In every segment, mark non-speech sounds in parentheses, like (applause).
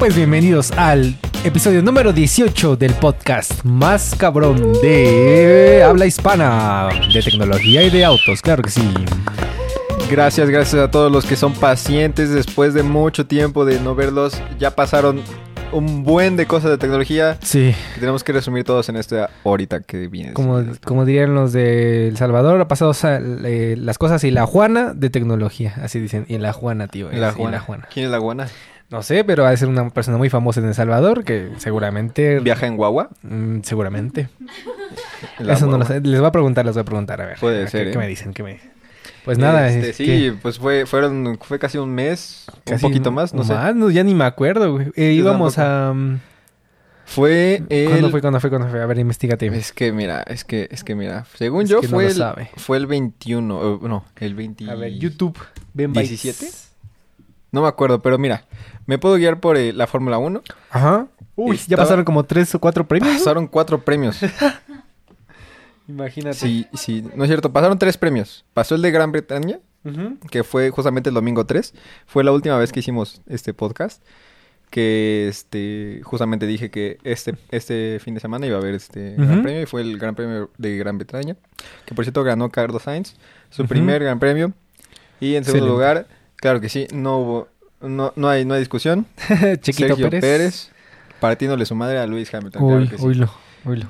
Pues bienvenidos al episodio número 18 del podcast más cabrón de habla hispana, de tecnología y de autos, claro que sí. Gracias, gracias a todos los que son pacientes después de mucho tiempo de no verlos. Ya pasaron un buen de cosas de tecnología. Sí, que Tenemos que resumir todos en esta horita que viene. como, como dirían los de El Salvador, ha pasado sa- eh, las cosas y la Juana de tecnología, así dicen. Y la Juana, tío. La Juana. la Juana. ¿Quién es la Juana? No sé, pero ha de ser una persona muy famosa en El Salvador que seguramente... ¿Viaja en guagua? Mm, seguramente. (laughs) La Eso no lo sé. Les voy a preguntar, les voy a preguntar, a ver. Puede ¿Qué- ser, ¿Qué, ¿eh? me dicen? ¿Qué me dicen? Pues nada, Este, es sí, que pues fue, fueron, fue casi un mes, casi un poquito más, no sé. Más, no, ya ni me acuerdo, güey. Eh, íbamos a... mm, Fue el... ¿Cuándo fue? ¿Cuándo fue? ¿Cuándo fue? A ver, investigate. Es que mira, es que, es que mira, según Es yo no fue, lo el, sabe. fue el 21, eh, no, el 20... A ver, YouTube. Ben Bytes. 17? No me acuerdo, pero mira, me puedo guiar por eh, la Fórmula 1. Ajá. Uy, ya pasaron como tres o cuatro premios. Pasaron cuatro premios. (laughs) Imagínate. Sí, sí, no es cierto, pasaron tres premios. Pasó el de Gran Bretaña, que fue justamente el domingo 3. Fue la última vez que hicimos este podcast. Que este justamente dije que este, este fin de semana iba a haber este gran premio y fue el gran premio de Gran Bretaña. Que por cierto ganó Carlos Sainz, su primer gran premio. Y en segundo Excelente. lugar, claro que sí, no hubo, no, no hay, no hay discusión. (laughs) Chiquito Sergio Pérez. Pérez. partiéndole su madre a Luis Hamilton. claro Uy, que sí. lo.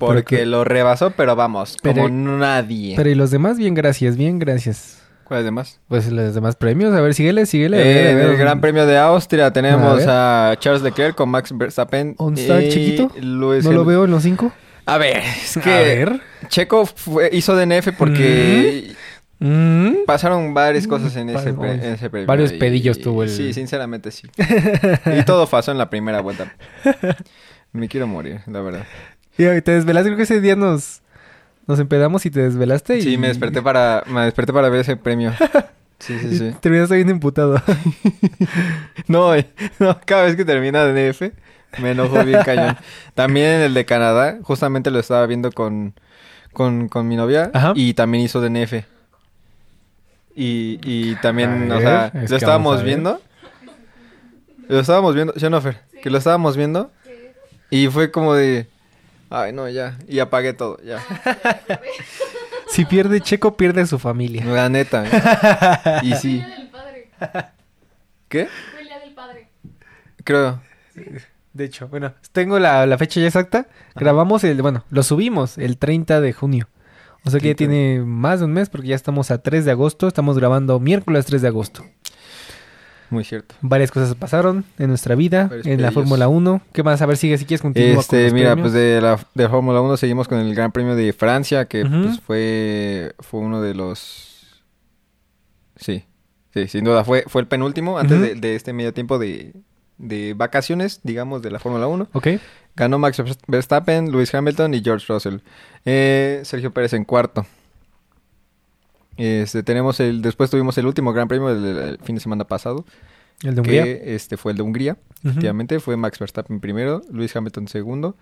Porque lo rebasó, pero vamos, Pero- como nadie. Pero y los demás, bien, gracias, bien, gracias. ¿Cuáles demás? Pues los demás premios, a ver, síguele, síguele. Eh, a en ver. el Gran Premio de Austria tenemos a, Charles Leclerc con Max Verstappen. ¿Dónde está el y chiquito? ¿No lo veo en los cinco? A ver, es que A ver. Checo fue- hizo DNF porque Mm. Pasaron varias cosas en ese, pre- en ese premio. varios y- pedillos tuvo el- Sí, sinceramente sí. (laughs) y todo pasó en la primera vuelta. Me quiero morir, la verdad. Y te desvelaste, creo que ese día nos, nos empedamos y te desvelaste. Y, Sí, me desperté para, me desperté para ver ese premio. Sí, sí, (laughs) sí. terminaste bien imputado. (laughs) No, eh, no, cada vez que termina DNF me enojo bien cañón. También el de Canadá, justamente lo estaba viendo con, con, con mi novia Ajá. y también hizo DNF. Y, y también, A o sea, es lo estábamos viendo. Lo estábamos viendo, ¿sí o no, Fer? Que lo estábamos viendo y fue como de... Ay, no, ya. Y apagué todo, ya. (laughs) si pierde Checo, pierde su familia. La neta. ¿eh? (laughs) Y Fue sí. el día del padre. ¿Qué? Fue el día del padre. Creo. De hecho, bueno, tengo la, la fecha ya exacta. Grabamos el, bueno, lo subimos el 30 de junio. O sea que ya 30. tiene más de un mes porque ya estamos a 3 de agosto. Estamos grabando miércoles 3 de agosto. Muy cierto. Varias cosas pasaron en nuestra vida, Varios en la. Fórmula 1. ¿Qué más? A ver, sigue si quieres continuar con Este, los mira, premios. pues de la de Fórmula 1 seguimos con el Gran Premio de Francia, que Ujú. pues fue fue uno de los Sí. Sí, sin duda fue fue el penúltimo antes Ujú. de, de este medio tiempo de de vacaciones, digamos, de la Fórmula 1. Ok. Ganó Max Verstappen, Lewis Hamilton y George Russell. Eh, Sergio Pérez en cuarto. Este, tenemos el después tuvimos el último Gran Premio del, del fin de semana pasado, El de Hungría. que este fue el de Hungría. Ujú. Efectivamente, fue Max Verstappen primero, Lewis Hamilton segundo.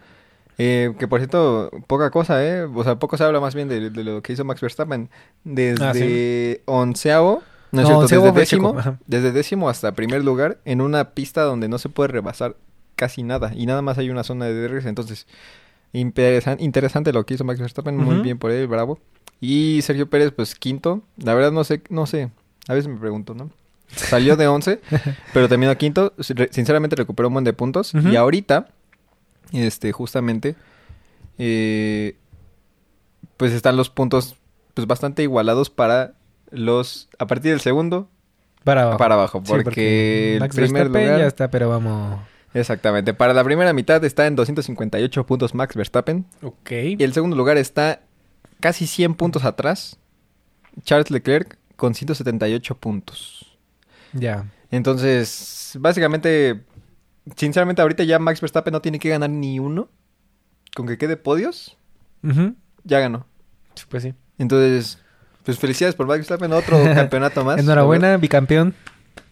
Eh, que por cierto, poca cosa, ¿eh? O sea, poco se habla más bien de, de lo que hizo Max Verstappen. Desde Ah, sí. onceavo, no es cierto, onceavo desde décimo, desde décimo hasta primer lugar en una pista donde no se puede rebasar casi nada y nada más hay una zona de DRS. Entonces, interesan- interesante lo que hizo Max Verstappen, muy bien por él, bravo. Y Sergio Pérez, pues quinto. La verdad no sé, no sé. A veces me pregunto, ¿no? Salió de 11, (laughs) pero terminó quinto. Sinceramente recuperó un buen de puntos. Y ahorita, este, justamente, eh, pues están los puntos pues bastante igualados para los, a partir del segundo, Para abajo. para abajo. Sí, porque el Max primer lugar... ya está, pero vamos. Exactamente. Para la primera mitad está en 258 puntos Max Verstappen. Ok. Y el segundo lugar está casi 100 puntos atrás. Charles Leclerc con 178 puntos. Ya. Entonces, básicamente, sinceramente ahorita ya Max Verstappen no tiene que ganar ni uno. Con que quede podios, ya ganó. Pues sí. Entonces, pues felicidades por Max Verstappen, otro (laughs) campeonato más. Enhorabuena, bicampeón.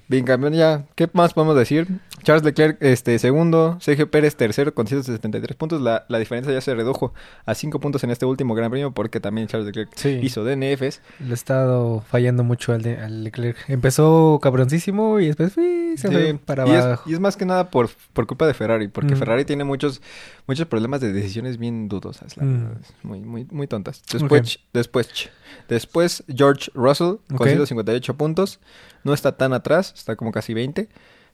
Bien, campeón ya. ¿Qué más podemos decir? Charles Leclerc, este, segundo. Sergio Pérez, tercero, con 173 puntos. La, la diferencia ya se redujo a 5 puntos en este último Gran Premio porque también Charles Leclerc Sí. hizo DNFs. Le ha estado fallando mucho al, de- al Leclerc. Empezó cabroncísimo y después uy, se Sí, fue para y es, abajo. y es más que nada por, por culpa de Ferrari, porque Mm. Ferrari tiene muchos, muchos problemas de decisiones bien dudosas, la Mm. verdad, es muy, muy, muy tontas. Después, después, después George Russell con Ok. 158 puntos, no está tan atrás, está como casi 20.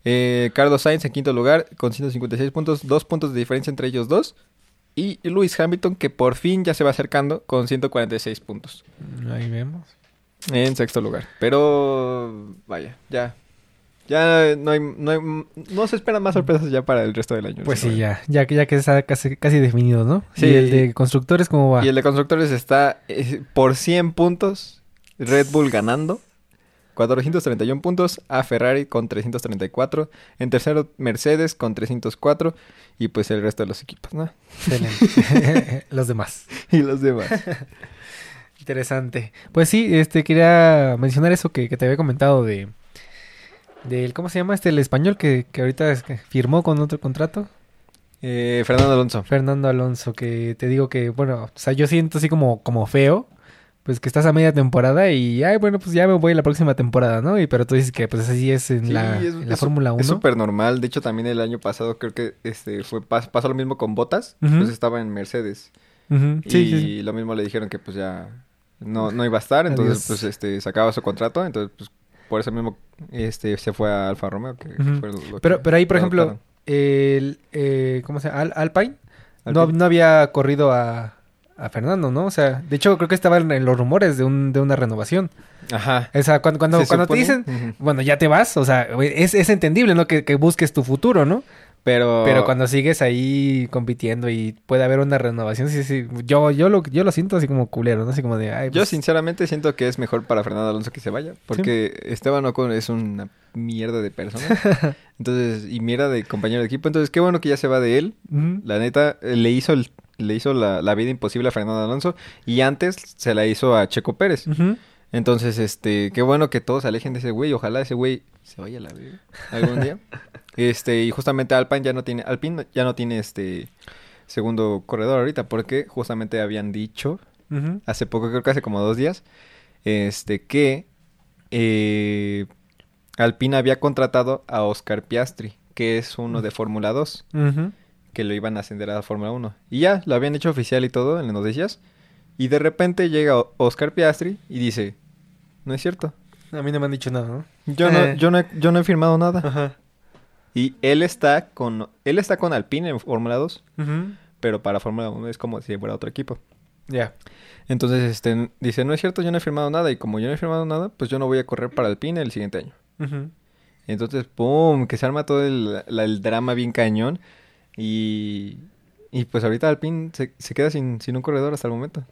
Eh, Carlos Sainz en quinto lugar con 156 puntos, dos puntos de diferencia entre ellos dos. Y Lewis Hamilton que por fin ya se va acercando con 146 puntos Ahí vemos. en sexto lugar. Pero vaya, ya. Ya no hay, no hay- no se esperan más sorpresas ya para el resto del año. Pues sí, ya, ya que ya que está casi, casi definido, ¿no? Sí. Y el de constructores, ¿cómo va? Y el de constructores está eh, por 100 puntos. Red Bull ganando. 431 puntos a Ferrari con 334. En tercero Mercedes con 304. Y pues el resto de los equipos, ¿no? Excelente. (laughs) Los demás. Y los demás. (laughs) Interesante. Pues sí, este quería mencionar eso que, que te había comentado de del ¿cómo se llama este el español que, que ahorita firmó con otro contrato? Eh, Fernando Alonso. Fernando Alonso, que te digo que, bueno, o sea, yo siento así como, como feo, pues que estás a media temporada y, ay, bueno, pues ya me voy la próxima temporada, ¿no? Y pero tú dices que pues así es en Sí, la, es- en la es- Fórmula 1. Es súper normal. De hecho, también el año pasado creo que este fue pas- pasó lo mismo con Botas. Ujú. Pues estaba en Mercedes. Y Sí, sí. lo mismo le dijeron que pues ya no, no iba a estar. Entonces, Adiós. pues este sacaba su contrato. Entonces, pues por eso mismo este se fue a Alfa Romeo. Que Ujú. fue lo que Pero, pero ahí, por lo ejemplo, el, eh, ¿cómo se llama? Al- Alpine, no, no había corrido a, a Fernando, ¿no? O sea, de hecho creo que estaban en los rumores de, un, de una renovación. Ajá. O sea, cuando, cuando, Se cuando te dicen, bueno, ya te vas, o sea, es, es entendible, ¿no? Que, que busques tu futuro, ¿no? Pero, Pero cuando sigues ahí compitiendo y puede haber una renovación, sí, sí. Yo, yo, lo, yo lo siento así como culero, ¿no? Así como de, ay, Yo pues, sinceramente siento que es mejor para Fernando Alonso que se vaya. Porque Esteban Ocon es una mierda de persona. (laughs) Entonces, y mierda de compañero de equipo. Entonces, qué bueno que ya se va de él. La neta, le hizo, el- le hizo la, la vida imposible a Fernando Alonso. Y antes se la hizo a Checo Pérez. Entonces, este, qué bueno que todos se alejen de ese güey. Ojalá ese güey se vaya a la vida algún día. (laughs) Este, y justamente Alpine ya no tiene, Alpine ya no tiene este segundo corredor ahorita, porque justamente habían dicho hace poco, creo que hace como dos días, este, que eh, Alpine había contratado a Oscar Piastri, que es uno de Fórmula 2, Ujú. Que lo iban a ascender a Fórmula 1. Y ya, lo habían hecho oficial y todo en las noticias. Y de repente llega Oscar Piastri y dice, no es cierto. A mí no me han dicho nada, ¿no? Yo no, Eh. yo no, he- yo no he firmado nada. Ajá. Y él está con, él está con Alpine en Fórmula 2, Ujú. pero para Fórmula 1 es como si fuera otro equipo. Ya. Entonces, este, dice, no es cierto, yo no he firmado nada. Y como yo no he firmado nada, pues yo no voy a correr para Alpine el siguiente año. Entonces, ¡pum! Que se arma todo el, la- el drama bien cañón. Y, y pues ahorita Alpine se, se queda sin, sin un corredor hasta el momento.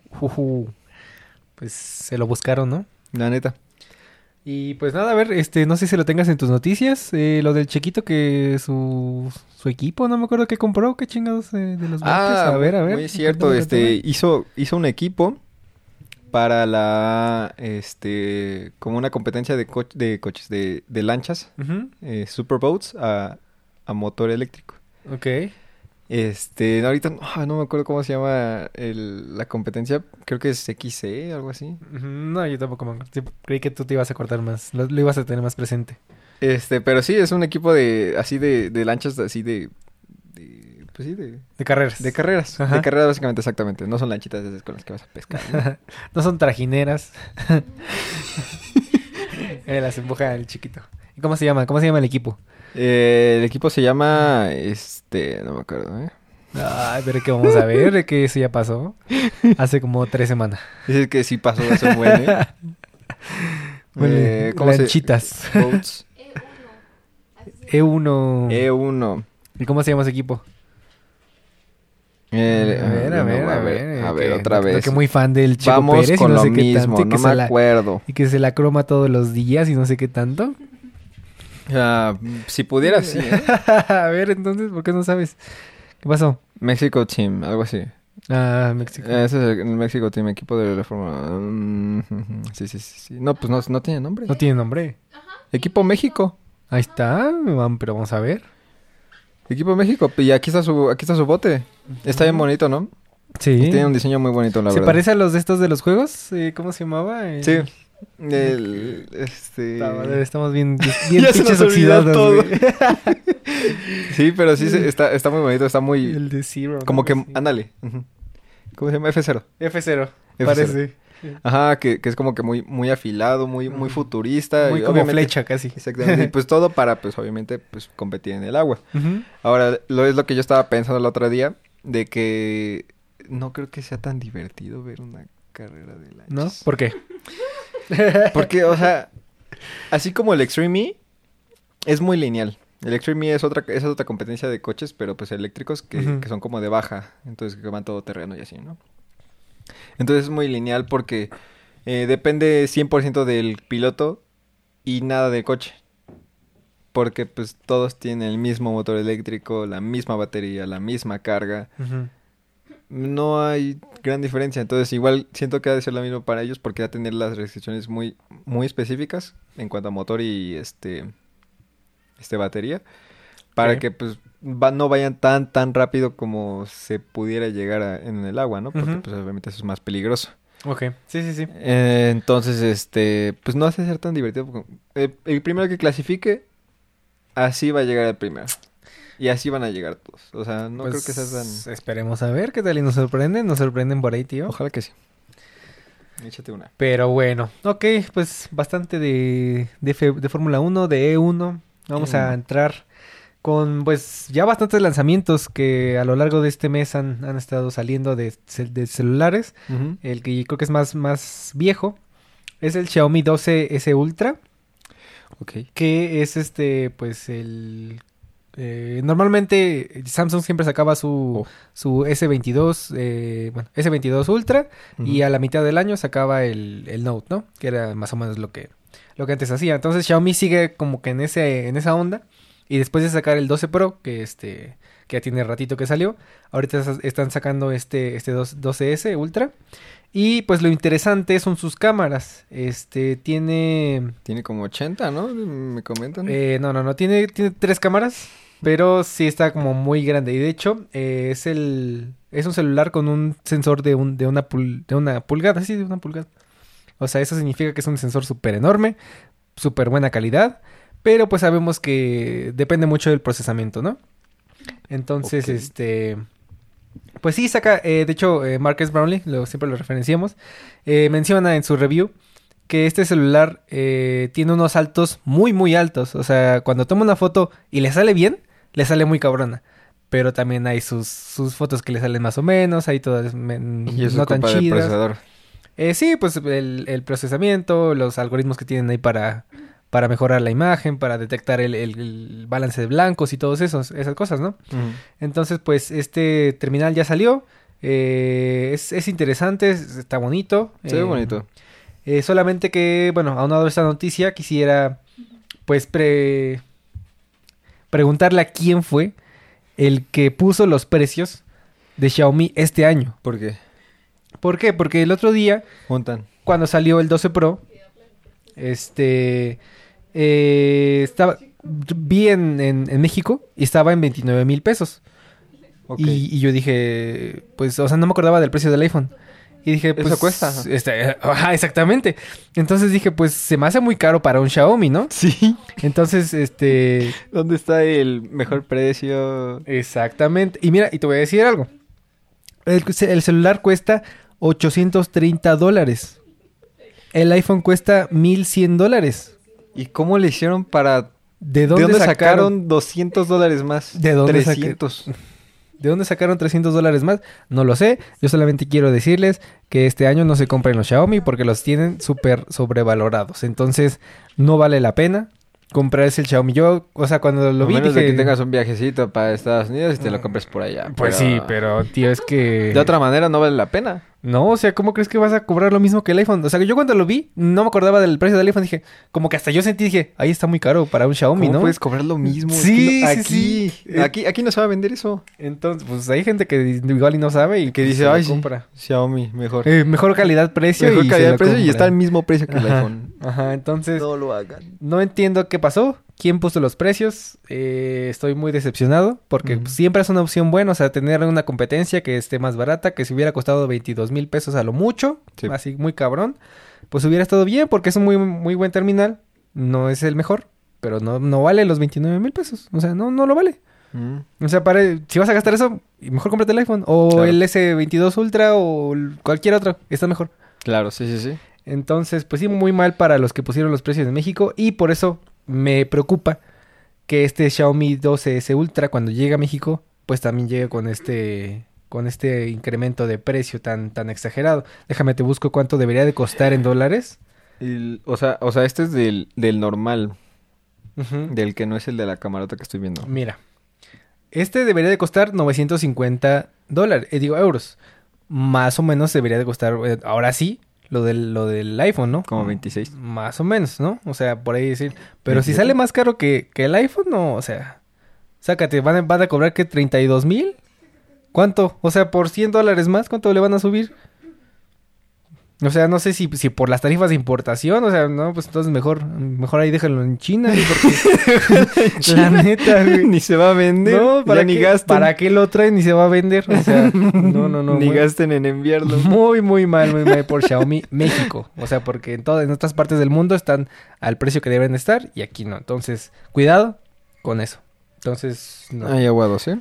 Pues se lo buscaron, ¿no? La neta. Y pues nada, a ver, este, no sé si lo tengas en tus noticias, eh, lo del chiquito que su, su equipo, no me acuerdo qué compró, qué chingados eh, de los bloques. a ver, a ver. Muy cierto, este, hizo, hizo un equipo para la, este, como una competencia de, co- de coches, de, de lanchas, eh, superboats a, a motor eléctrico. Ok. Este, ahorita ah, no me acuerdo cómo se llama el- la competencia, creo que es XC, algo así. No, yo tampoco me acuerdo. Creí que tú te ibas a acordar más, lo, lo ibas a tener más presente. Este, pero sí, es un equipo de, así de, de lanchas, así de, de, pues sí, de, De carreras. de carreras. Ajá. De carreras básicamente, exactamente. No son lanchitas esas con las que vas a pescar. ¿no? (laughs) no son trajineras. (laughs) eh, las empuja el chiquito. ¿Y cómo se llama? ¿Cómo se llama el equipo? Eh, el equipo se llama, este, no me acuerdo, ¿eh? Ay, pero que vamos a ver, que eso ya pasó. Hace como tres semanas. Dice que sí pasó eso un buen, ¿eh? (laughs) Huele- Eh, ¿cómo se- lanchitas. Boats. E1. E1. ¿Y cómo se llama ese equipo? Eh, a ver, a no, ver, a ver. A ver, que- otra creo vez. Que muy fan del Chico Vamos Pérez y con no lo sé qué mismo, tanto. y no me la- acuerdo. Y que se la croma todos los días y no sé qué tanto. Ah, si pudiera, sí. ¿eh? (laughs) a ver, entonces, ¿por qué no sabes? ¿Qué pasó? México Team, algo así. Ah, México. Eh, Ese es el México Team, equipo de la Fórmula. Mm, Sí, sí, sí, sí. No, pues no, no tiene nombre. No tiene nombre. Equipo México. Ahí está, pero vamos a ver. Equipo México. Y aquí está su, aquí está su bote. Está bien bonito, ¿no? Sí. Y tiene un diseño muy bonito, la ¿Se verdad. parece a los de estos de los juegos? Eh, ¿Cómo se llamaba? Sí. El, este... madre, Estamos bien, bien (laughs) Ya se oxidados, todo. (laughs) Sí, pero sí se- está, está muy bonito, está muy... El de Zero. ¿no? Como que... Sí. Ándale. ¿Cómo se llama? F0. F0. F0. Parece. Ajá, que, que es como que muy, muy afilado, muy, muy futurista. Muy y como flecha casi. Exactamente. Y pues todo (laughs) para, pues obviamente, pues competir en el agua. Ujú. Ahora, lo es lo que yo estaba pensando el otro día, de que no creo que sea tan divertido ver una carrera de lanchas. ¿No? ¿Por qué? (laughs) Porque, o sea, así como el Extreme E, es muy lineal. El Extreme E es otra, es otra competencia de coches, pero pues eléctricos que, son como de baja, entonces que van todo terreno y así, ¿no? Entonces es muy lineal porque eh, depende 100% del piloto y nada del coche. Porque pues todos tienen el mismo motor eléctrico, la misma batería, la misma carga. Ujú. No hay gran diferencia, entonces igual siento que ha de ser lo mismo para ellos porque va a tener las restricciones muy, muy específicas en cuanto a motor y este, este batería, para que pues va- no vayan tan tan rápido como se pudiera llegar a- en el agua, ¿no? Porque pues obviamente eso es más peligroso. Ok. Sí, sí, sí. Eh, entonces, este, pues no hace ser tan divertido. porque, eh, el primero que clasifique, así va a llegar el primero. Y así van a llegar todos. O sea, no creo que sea Pues, tan... Esperemos a ver qué tal y nos sorprenden. Nos sorprenden por ahí, tío. Ojalá que sí. Échate una. Pero bueno, ok, pues bastante de, de, Fórmula 1, de E1. Vamos a E1. entrar con pues ya bastantes lanzamientos que a lo largo de este mes han, han estado saliendo de, cel- de celulares. El que creo que es más, más viejo es el Xiaomi 12S Ultra, Ok. que es este, pues el... eh, normalmente Samsung siempre sacaba su, Oh. su S22, eh, bueno, S22 Ultra y a la mitad del año sacaba el, el Note, ¿no? Que era más o menos lo que, lo que antes hacía. Entonces Xiaomi sigue como que en ese, en esa onda. Y después de sacar el 12 Pro, que este, que ya tiene ratito que salió, ahorita es- están sacando este, este 2 12S Ultra. Y pues lo interesante son sus cámaras. Este tiene. Tiene como 80, ¿no? Me comentan. eh, no, no, no. Tiene, tiene tres cámaras. Pero sí está como muy grande. Y de hecho, eh, es el. Es un celular con un sensor de, un, de, una, pul- de una pulgada. Sí, de una pulgada. O sea, eso significa que es un sensor súper enorme. Súper buena calidad. Pero pues sabemos que depende mucho del procesamiento, ¿no? Entonces, este. Pues sí, saca. eh, de hecho, eh, Marcus Brownlee, lo, siempre lo referenciamos. eh, menciona en su review que este celular eh, tiene unos saltos muy, muy altos. O sea, cuando toma una foto y le sale bien, le sale muy cabrona. Pero también hay sus, sus fotos que le salen más o menos, hay todas y eso no es tan culpa del chidas. procesador. Eh, sí, pues el, el procesamiento, los algoritmos que tienen ahí para, para mejorar la imagen, para detectar el, el- el balance de blancos y todas esos, esas cosas, ¿no? Entonces, pues este terminal ya salió. eh, es, es interesante, es- está bonito. Se ve eh, bonito. eh, solamente que, bueno, aunado a esta noticia, quisiera pues pre preguntarle a quién fue el que puso los precios de Xiaomi este año. ¿Por qué? ¿Por qué? Porque el otro día, cuando salió el 12 Pro, este eh, estaba vi en, en- en México y estaba en 29 mil pesos. Y, y yo dije, pues, o sea, no me acordaba del precio del iPhone. Y dije, Eso pues. cuesta. este, ajá, exactamente. Entonces dije, pues se me hace muy caro para un Xiaomi, ¿no? Sí. Entonces, este. ¿Dónde está el mejor precio? Exactamente. Y mira, y te voy a decir algo. El, el celular cuesta 830 dólares. El iPhone cuesta 1100 dólares. ¿Y cómo le hicieron para... ¿De ¿De dónde, dónde, sacaron? sacaron 200 dólares más? ¿De dónde saqué- 300. ¿De dónde sacaron 300 dólares más? No lo sé. Yo solamente quiero decirles que este año no se compren los Xiaomi porque los tienen súper sobrevalorados. Entonces, no vale la pena comprarse el Xiaomi. Yo, o sea, cuando lo a vi menos dije... de que tengas un viajecito para Estados Unidos y te lo compres por allá. Pues sí, pero tío, es que... De otra manera no vale la pena. No, o sea, ¿cómo crees que vas a cobrar lo mismo que el iPhone? O sea, que yo cuando lo vi, no me acordaba del precio del iPhone. Dije, como que hasta yo sentí, dije, ahí está muy caro para un Xiaomi, ¿Cómo ¿no? puedes cobrar lo mismo? Es Sí, que no- sí, aquí, sí. Aquí, aquí no se va a vender eso. Entonces, pues hay gente que igual y no sabe y Que pues, dice, ay, sí, compra. Xiaomi, mejor. Eh, mejor calidad-precio mejor y calidad se de lo precio y compra. está al mismo precio que el Ajá, iPhone. Ajá, entonces No lo hagan. no entiendo qué pasó. Quién puso los precios. Eh, estoy muy decepcionado porque siempre es una opción buena, o sea, tener una competencia que esté más barata, que si hubiera costado 22 mil pesos a lo mucho, Sí. así muy cabrón, pues hubiera estado bien porque es un muy, muy buen terminal. No es el mejor, pero no, no vale los 29 mil pesos. O sea, no, no lo vale. Mm. O sea, para, si vas a gastar eso, mejor cómprate el iPhone. O Claro. el S22 Ultra o cualquier otro. Está mejor. Claro, sí, sí, sí. Entonces, pues sí, muy mal para los que pusieron los precios en México. Y por eso me preocupa que este Xiaomi 12S Ultra, cuando llegue a México, pues también llegue con este con este incremento de precio tan, tan exagerado. Déjame te busco cuánto debería de costar en dólares. El- o, sea, o sea, este es del, del normal, del que no es el de la camarota que estoy viendo. Mira, este debería de costar 950 dólares, eh, digo euros. Más o menos debería de costar, eh, ahora sí, lo del, lo del iPhone, ¿no? Como 26. Más o menos, ¿no? O sea, por ahí decir. Pero si 27. sale más caro que, que el iPhone, no, o sea. Sácate, van a, van a cobrar que 32 mil. ¿Cuánto? O sea, por 100 dólares más, ¿cuánto le van a subir? O sea, no sé si, si por las tarifas de importación, o sea, no, pues entonces mejor, mejor ahí déjalo en China, porque (laughs) la neta, güey. ni se va a vender. No, ¿para ya ni qué, gasten. ¿Para qué lo traen y se va a vender? O sea, no, no, no. (laughs) ni muy, gasten en enviarlo. muy, muy mal, muy mal por Xiaomi México. O sea, porque en todas en otras partes del mundo están al precio que deben estar y aquí no. Entonces, cuidado con eso. Entonces, no. Hay aguados, ¿eh?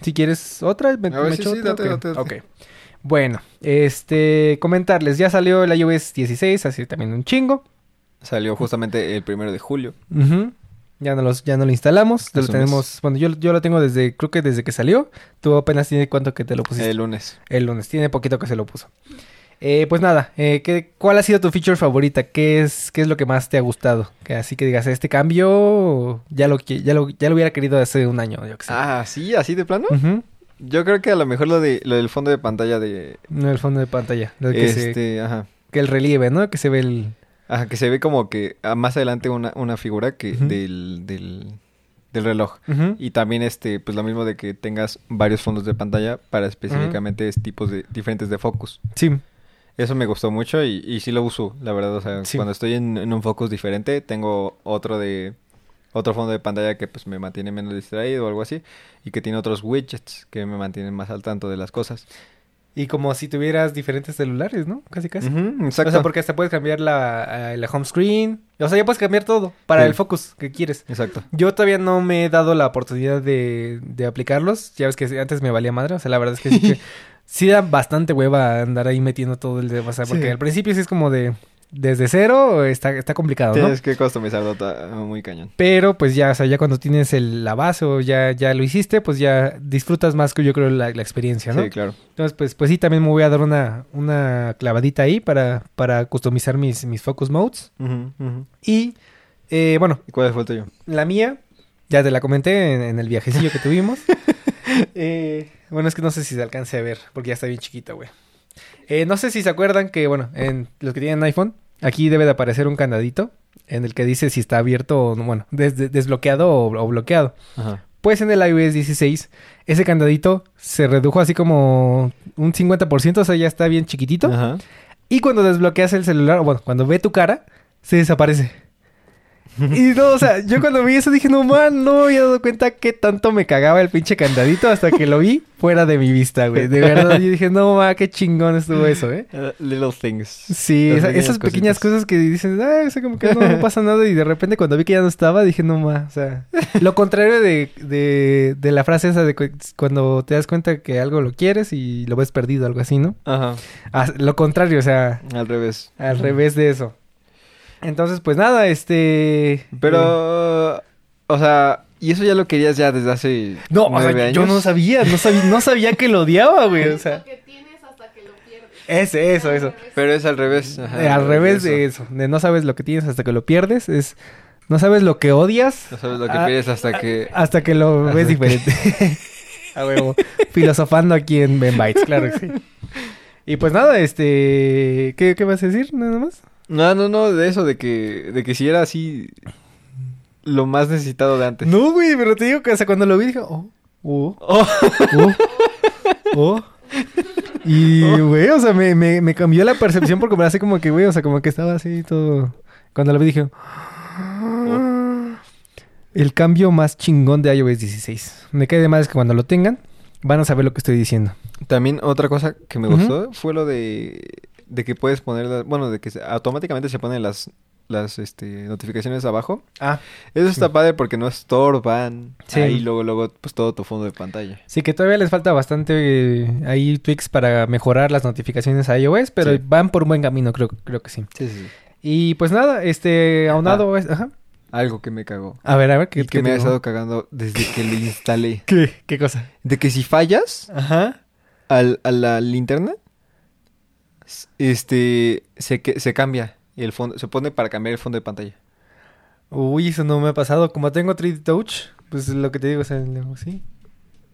Si quieres otra, me, A ver, me sí, echo sí, otra, date, ¿o qué? date, date. Ok. Bueno, este, comentarles, ya salió el iOS 16, así también un chingo. Salió justamente el primero de julio. Ya no los, ya no lo instalamos. Lo tenemos, bueno, yo, yo lo tengo desde, creo que desde que salió. Tú apenas tiene cuánto que te lo pusiste. El lunes. El lunes, tiene poquito que se lo puso. Eh, pues nada, eh, ¿qué, ¿cuál ha sido tu feature favorita? ¿Qué es, ¿Qué es lo que más te ha gustado? Que así que digas, este cambio ya lo, ya lo, ya lo hubiera querido hace un año, yo que sé. Ah, ¿sí? ¿Así de plano? Ujú. Yo creo que a lo mejor lo, de, lo del fondo de pantalla de... No el fondo de pantalla. lo de que, se- este, ajá. que el relieve, ¿no? Que se ve el... Ajá, que se ve como que ah, más adelante una, una figura que del, del, del reloj. Y también este, pues lo mismo de que tengas varios fondos de pantalla para específicamente es tipos de diferentes de focus. Sí. Eso me gustó mucho y, y sí lo uso, la verdad. O sea, Sí. cuando estoy en, en un focus diferente, tengo otro de otro fondo de pantalla que pues me mantiene menos distraído o algo así. Y que tiene otros widgets que me mantienen más al tanto de las cosas. Y como si tuvieras diferentes celulares, ¿no? Casi, casi. Ujú, exacto. O sea, porque hasta puedes cambiar la, eh, la home screen. O sea, ya puedes cambiar todo para Sí. el focus que quieres. Exacto. Yo todavía no me he dado la oportunidad de, de aplicarlos. Ya ves que antes me valía madre. O sea, la verdad es que sí, (laughs) que sí da bastante hueva andar ahí metiendo todo el de O sea, porque Sí. al principio sí es como de... Desde cero está, está complicado, ¿no? Tienes que customizarlo muy cañón. Pero pues ya, o sea, ya cuando tienes el, la base o ya, ya lo hiciste, pues ya disfrutas más que yo creo la, la experiencia, ¿no? Sí, claro. Entonces, pues, pues sí, también me voy a dar una, una clavadita ahí para, para customizar mis, mis focus modes. Y, eh, bueno, ¿Y cuál fue el tuyo? la mía, ya te la comenté en, en el viajecillo que tuvimos. (laughs) Eh, bueno, es que no sé si se alcance a ver, porque ya está bien chiquita, güey. Eh, no sé si se acuerdan que, bueno, en los que tienen iPhone, aquí debe de aparecer un candadito en el que dice si está abierto o, no, bueno, des- desbloqueado o, o bloqueado. Ajá. Pues en el iOS 16, ese candadito se redujo así como un 50%, o sea, ya está bien chiquitito. Ajá. Y cuando desbloqueas el celular, o bueno, cuando ve tu cara, se desaparece. Y no, o sea, yo cuando vi eso dije, no man, no había dado cuenta qué tanto me cagaba el pinche candadito hasta que lo vi fuera de mi vista, güey. De verdad, yo dije, no ma, qué chingón estuvo eso, ¿eh? Uh, little things. Sí, Las esa- pequeñas esas pequeñas cosas que dices, ay, o sea, como que no, no pasa nada. Y de repente cuando vi que ya no estaba, dije, no ma, o sea, lo contrario de, de, de la frase esa de cu- cuando te das cuenta que algo lo quieres y lo ves perdido, algo así, ¿no? Ajá. Ah, lo contrario, o sea, Al revés. al revés de eso. Entonces, pues nada, este... eh, Pero, o sea, y eso ya lo querías ya desde hace no, o sea, años. yo no sabía, no sabía, no sabía que lo odiaba, güey, o lo sea... que tienes hasta que lo pierdes. Ese, eso, eso. Pero es al revés. ajá, Eh, al revés eso. de eso, de no sabes lo que tienes hasta que lo pierdes, es... No sabes lo que odias No sabes lo que Ah, pides hasta que... hasta que lo ves diferente. (laughs) A huevo. Filosofando aquí en Ben Bites, claro que sí. Y pues nada, este... ¿Qué, qué vas a decir? Nada más. No, no, no, de eso, de que, de que si era así lo más necesitado de antes. No, güey, pero te digo que hasta cuando lo vi dije, oh, oh, Oh. oh, oh. Y, güey, o sea, me, me, me cambió la percepción porque me hace como que, güey, o sea, como que estaba así todo. Cuando lo vi dije, el cambio más chingón de iOS 16. Me cae de más que cuando lo tengan, van a saber lo que estoy diciendo. También otra cosa que me gustó fue lo de, de que puedes poner, la- bueno, de que automáticamente se ponen las, las este, notificaciones abajo. Ah, Eso está padre porque no estorban Sí. ahí luego, luego, pues todo tu fondo de pantalla. sí que todavía les falta bastante eh, ahí tweaks para mejorar las notificaciones a iOS, pero Sí. van por un buen camino, creo, creo que sí. Sí, sí, sí. Y pues nada, este, aunado... es- Ajá. Algo que me cagó. A ver, a ver, ¿qué, Y que qué me ha estado cagando desde que lo instalé. (laughs) ¿Qué? ¿Qué cosa? De que si fallas Ajá. al, a la linterna, este, se, se cambia. Y el fondo, se pone para cambiar el fondo de pantalla. Uy, eso no me ha pasado. Como tengo 3D Touch, pues lo que te digo, o sea, sí.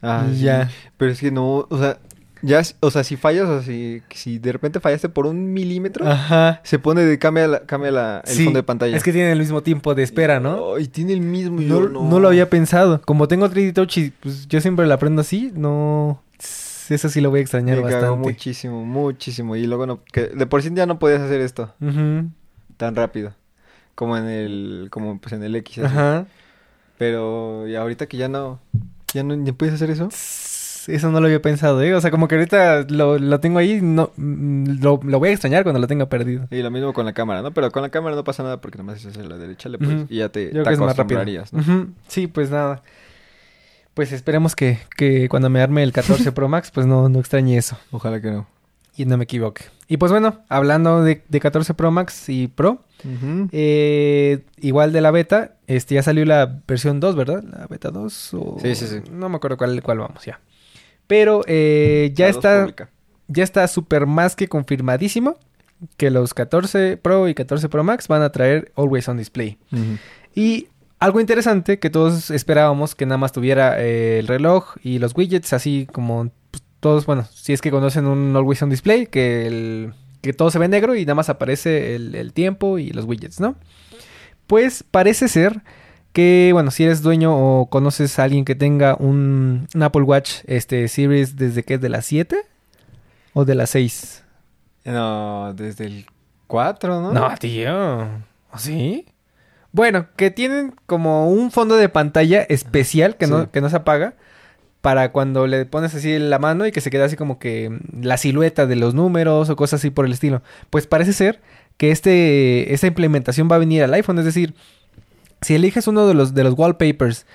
Ah. Ya. Pero es que no, o sea, ya, o sea, si fallas, o sea, si, si de repente fallaste por un milímetro, Ajá. se pone de, cambia, la- cambia la, el Sí, fondo de pantalla. Es que tienen el mismo tiempo de espera, ¿no? Ay, tiene el mismo. y No, yo no lo había pensado. Como tengo 3D Touch y pues yo siempre la aprendo así, no... Eso sí lo voy a extrañar Me cagó bastante. muchísimo, muchísimo. Y luego no, que de por sí ya no podías hacer esto tan rápido. Como en el, como pues en el X. así. Ajá. Pero y ahorita que ya no, ya no, ya puedes hacer eso. Eso no lo había pensado, ¿eh? O sea, como que ahorita lo, lo tengo ahí, no, mm, lo, lo voy a extrañar cuando lo tenga perdido. Y lo mismo con la cámara, ¿no? Pero con la cámara no pasa nada porque nomás es hacia la derecha, le puedes- y ya te. Sí, pues nada. Pues esperemos que, que cuando me arme el 14 (laughs) Pro Max, pues no, no extrañe eso. Ojalá que no. Y no me equivoque. Y pues bueno, hablando de, de 14 Pro Max y Pro, eh, igual de la beta, este ya salió la versión 2, ¿verdad? La beta 2 o... Sí, sí, sí. No me acuerdo cuál, cuál vamos ya. Pero eh, ya La dos está ya está súper más que confirmadísimo que los 14 Pro y 14 Pro Max van a traer Always On Display. Y algo interesante que todos esperábamos que nada más tuviera eh, el reloj y los widgets, así como pues, todos, bueno, si es que conocen un Always On Display, que, el, que todo se ve negro y nada más aparece el, el tiempo y los widgets, ¿no? Pues parece ser que, bueno, si eres dueño o conoces a alguien que tenga un, un Apple Watch este, Series desde que es de las 7 o de las 6. No, desde el 4, ¿no? No, tío. ¿Ah, ¿Sí? Bueno, que tienen como un fondo de pantalla especial que, Sí. no, que no se apaga para cuando le pones así la mano y que se queda así como que la silueta de los números o cosas así por el estilo. Pues parece ser que este, esta implementación va a venir al iPhone. Es decir, si eliges uno de los, de los wallpapers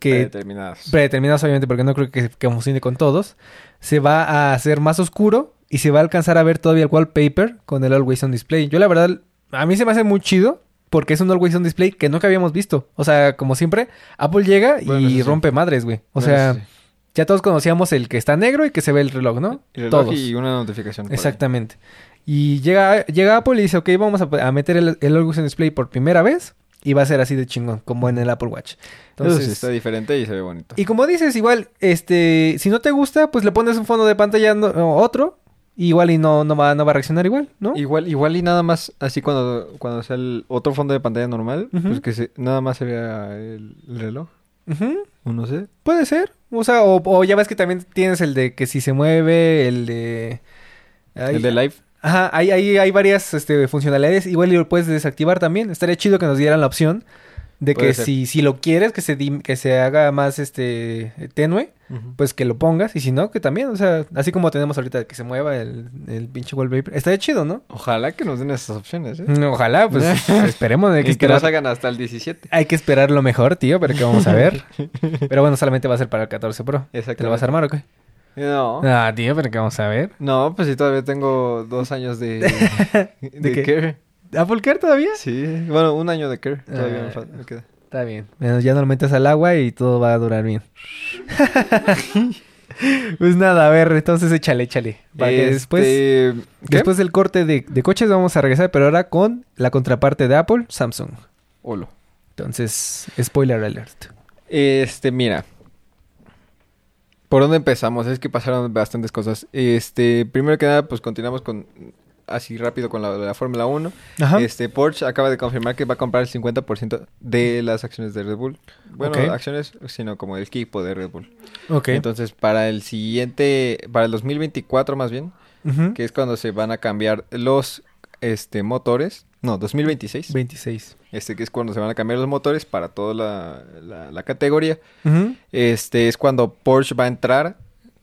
que Determinadas. predeterminados obviamente porque no creo que, que funcione con todos, se va a hacer más oscuro y se va a alcanzar a ver todavía el wallpaper con el Always On Display. Yo la verdad, a mí se me hace muy chido porque es un Always On Display que nunca habíamos visto. O sea, como siempre, Apple llega y Bueno, eso sí. rompe madres, güey. O Bueno, sea, sí, ya todos conocíamos el que está negro y que se ve el reloj, ¿no? El reloj todos. y una notificación. ahí. Exactamente. Y llega, llega Apple y dice, ok, vamos a, a meter el, el Always On Display por primera vez y va a ser así de chingón, como en el Apple Watch. Entonces, está diferente y se ve bonito. y como dices, igual, este, si no te gusta, pues le pones un fondo de pantalla no- o otro, igual y no, no va, no va a reaccionar igual, ¿no? Igual, igual y nada más, así cuando, cuando sea el otro fondo de pantalla normal, Ujú. pues que se, nada más se vea el, el reloj. Ujú, O no sé. Puede ser. O sea, o, o ya ves que también tienes el de que si se mueve, el de... Ay, el de live. Ajá, hay, hay, hay varias este, funcionalidades. Igual y lo puedes desactivar también. Estaría chido que nos dieran la opción de Puede que ser. si, si lo quieres, que se, dim- que se haga más este tenue, pues que lo pongas. Y si no, que también, o sea, así como tenemos ahorita que se mueva el, el pinche wallpaper. Estaría chido, ¿no? Ojalá que nos den esas opciones, ¿eh? Mm, Ojalá, pues (laughs) (laughs) esperemos. Hay que, y que nos hagan hasta el 17. hay que esperar lo mejor, tío, pero que vamos a ver. (laughs) pero bueno, solamente va a ser para el 14 Pro. ¿Te lo vas a armar o qué? No. Ah, tío, pero que vamos a ver. No, pues si todavía tengo dos años de, de, ¿De qué? ¿Apple Care todavía? Sí, bueno, un año de care. Todavía Ah. me, me queda. Está bien. Bueno, ya no lo metes al agua y todo va a durar bien. (laughs) pues nada, a ver, entonces échale, échale. Para que después, Este, ¿qué? después del corte de, de coches vamos a regresar, pero ahora con la contraparte de Apple, Samsung. Olo. Entonces, spoiler alert. Este, mira. ¿Por dónde empezamos? Es que pasaron bastantes cosas. Este, primero que nada, pues continuamos con así rápido con la, la Fórmula 1. Ajá. Este, Porsche acaba de confirmar que va a comprar el 50% de las acciones de Red Bull. Bueno, Ok. acciones, sino como el equipo de Red Bull. ok. Entonces, para el siguiente, para el 2024 más bien, que es cuando se van a cambiar los este, motores. No, 2026. 26. Este que es cuando se van a cambiar los motores para toda la, la- la categoría. Este es cuando Porsche va a entrar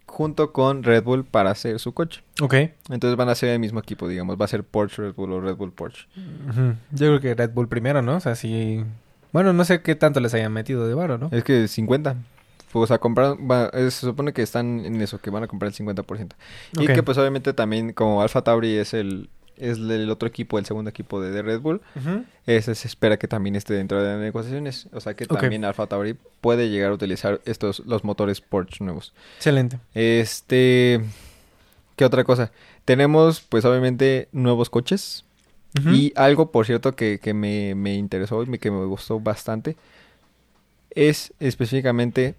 junto con Red Bull para hacer su coche. Ok. Entonces van a ser el mismo equipo, digamos. Va a ser Porsche Red Bull o Red Bull Porsche. Yo creo que Red Bull primero, ¿no? O sea, sí... Bueno, no sé qué tanto les hayan metido de varo, ¿no? Es que 50. Pues a comprar, va- eh, se supone que están en eso, que van a comprar el 50%. Y Ok. que pues obviamente también como Alfa Tauri es el, es el otro equipo, el segundo equipo de, de Red Bull, ese se espera que también esté dentro de las negociaciones. O sea que también Alfa Tauri puede llegar a utilizar estos, los motores Porsche nuevos. Excelente. Este, ¿qué otra cosa? Tenemos pues obviamente nuevos coches. Y algo, por cierto, que, que me, me interesó y que me gustó bastante es específicamente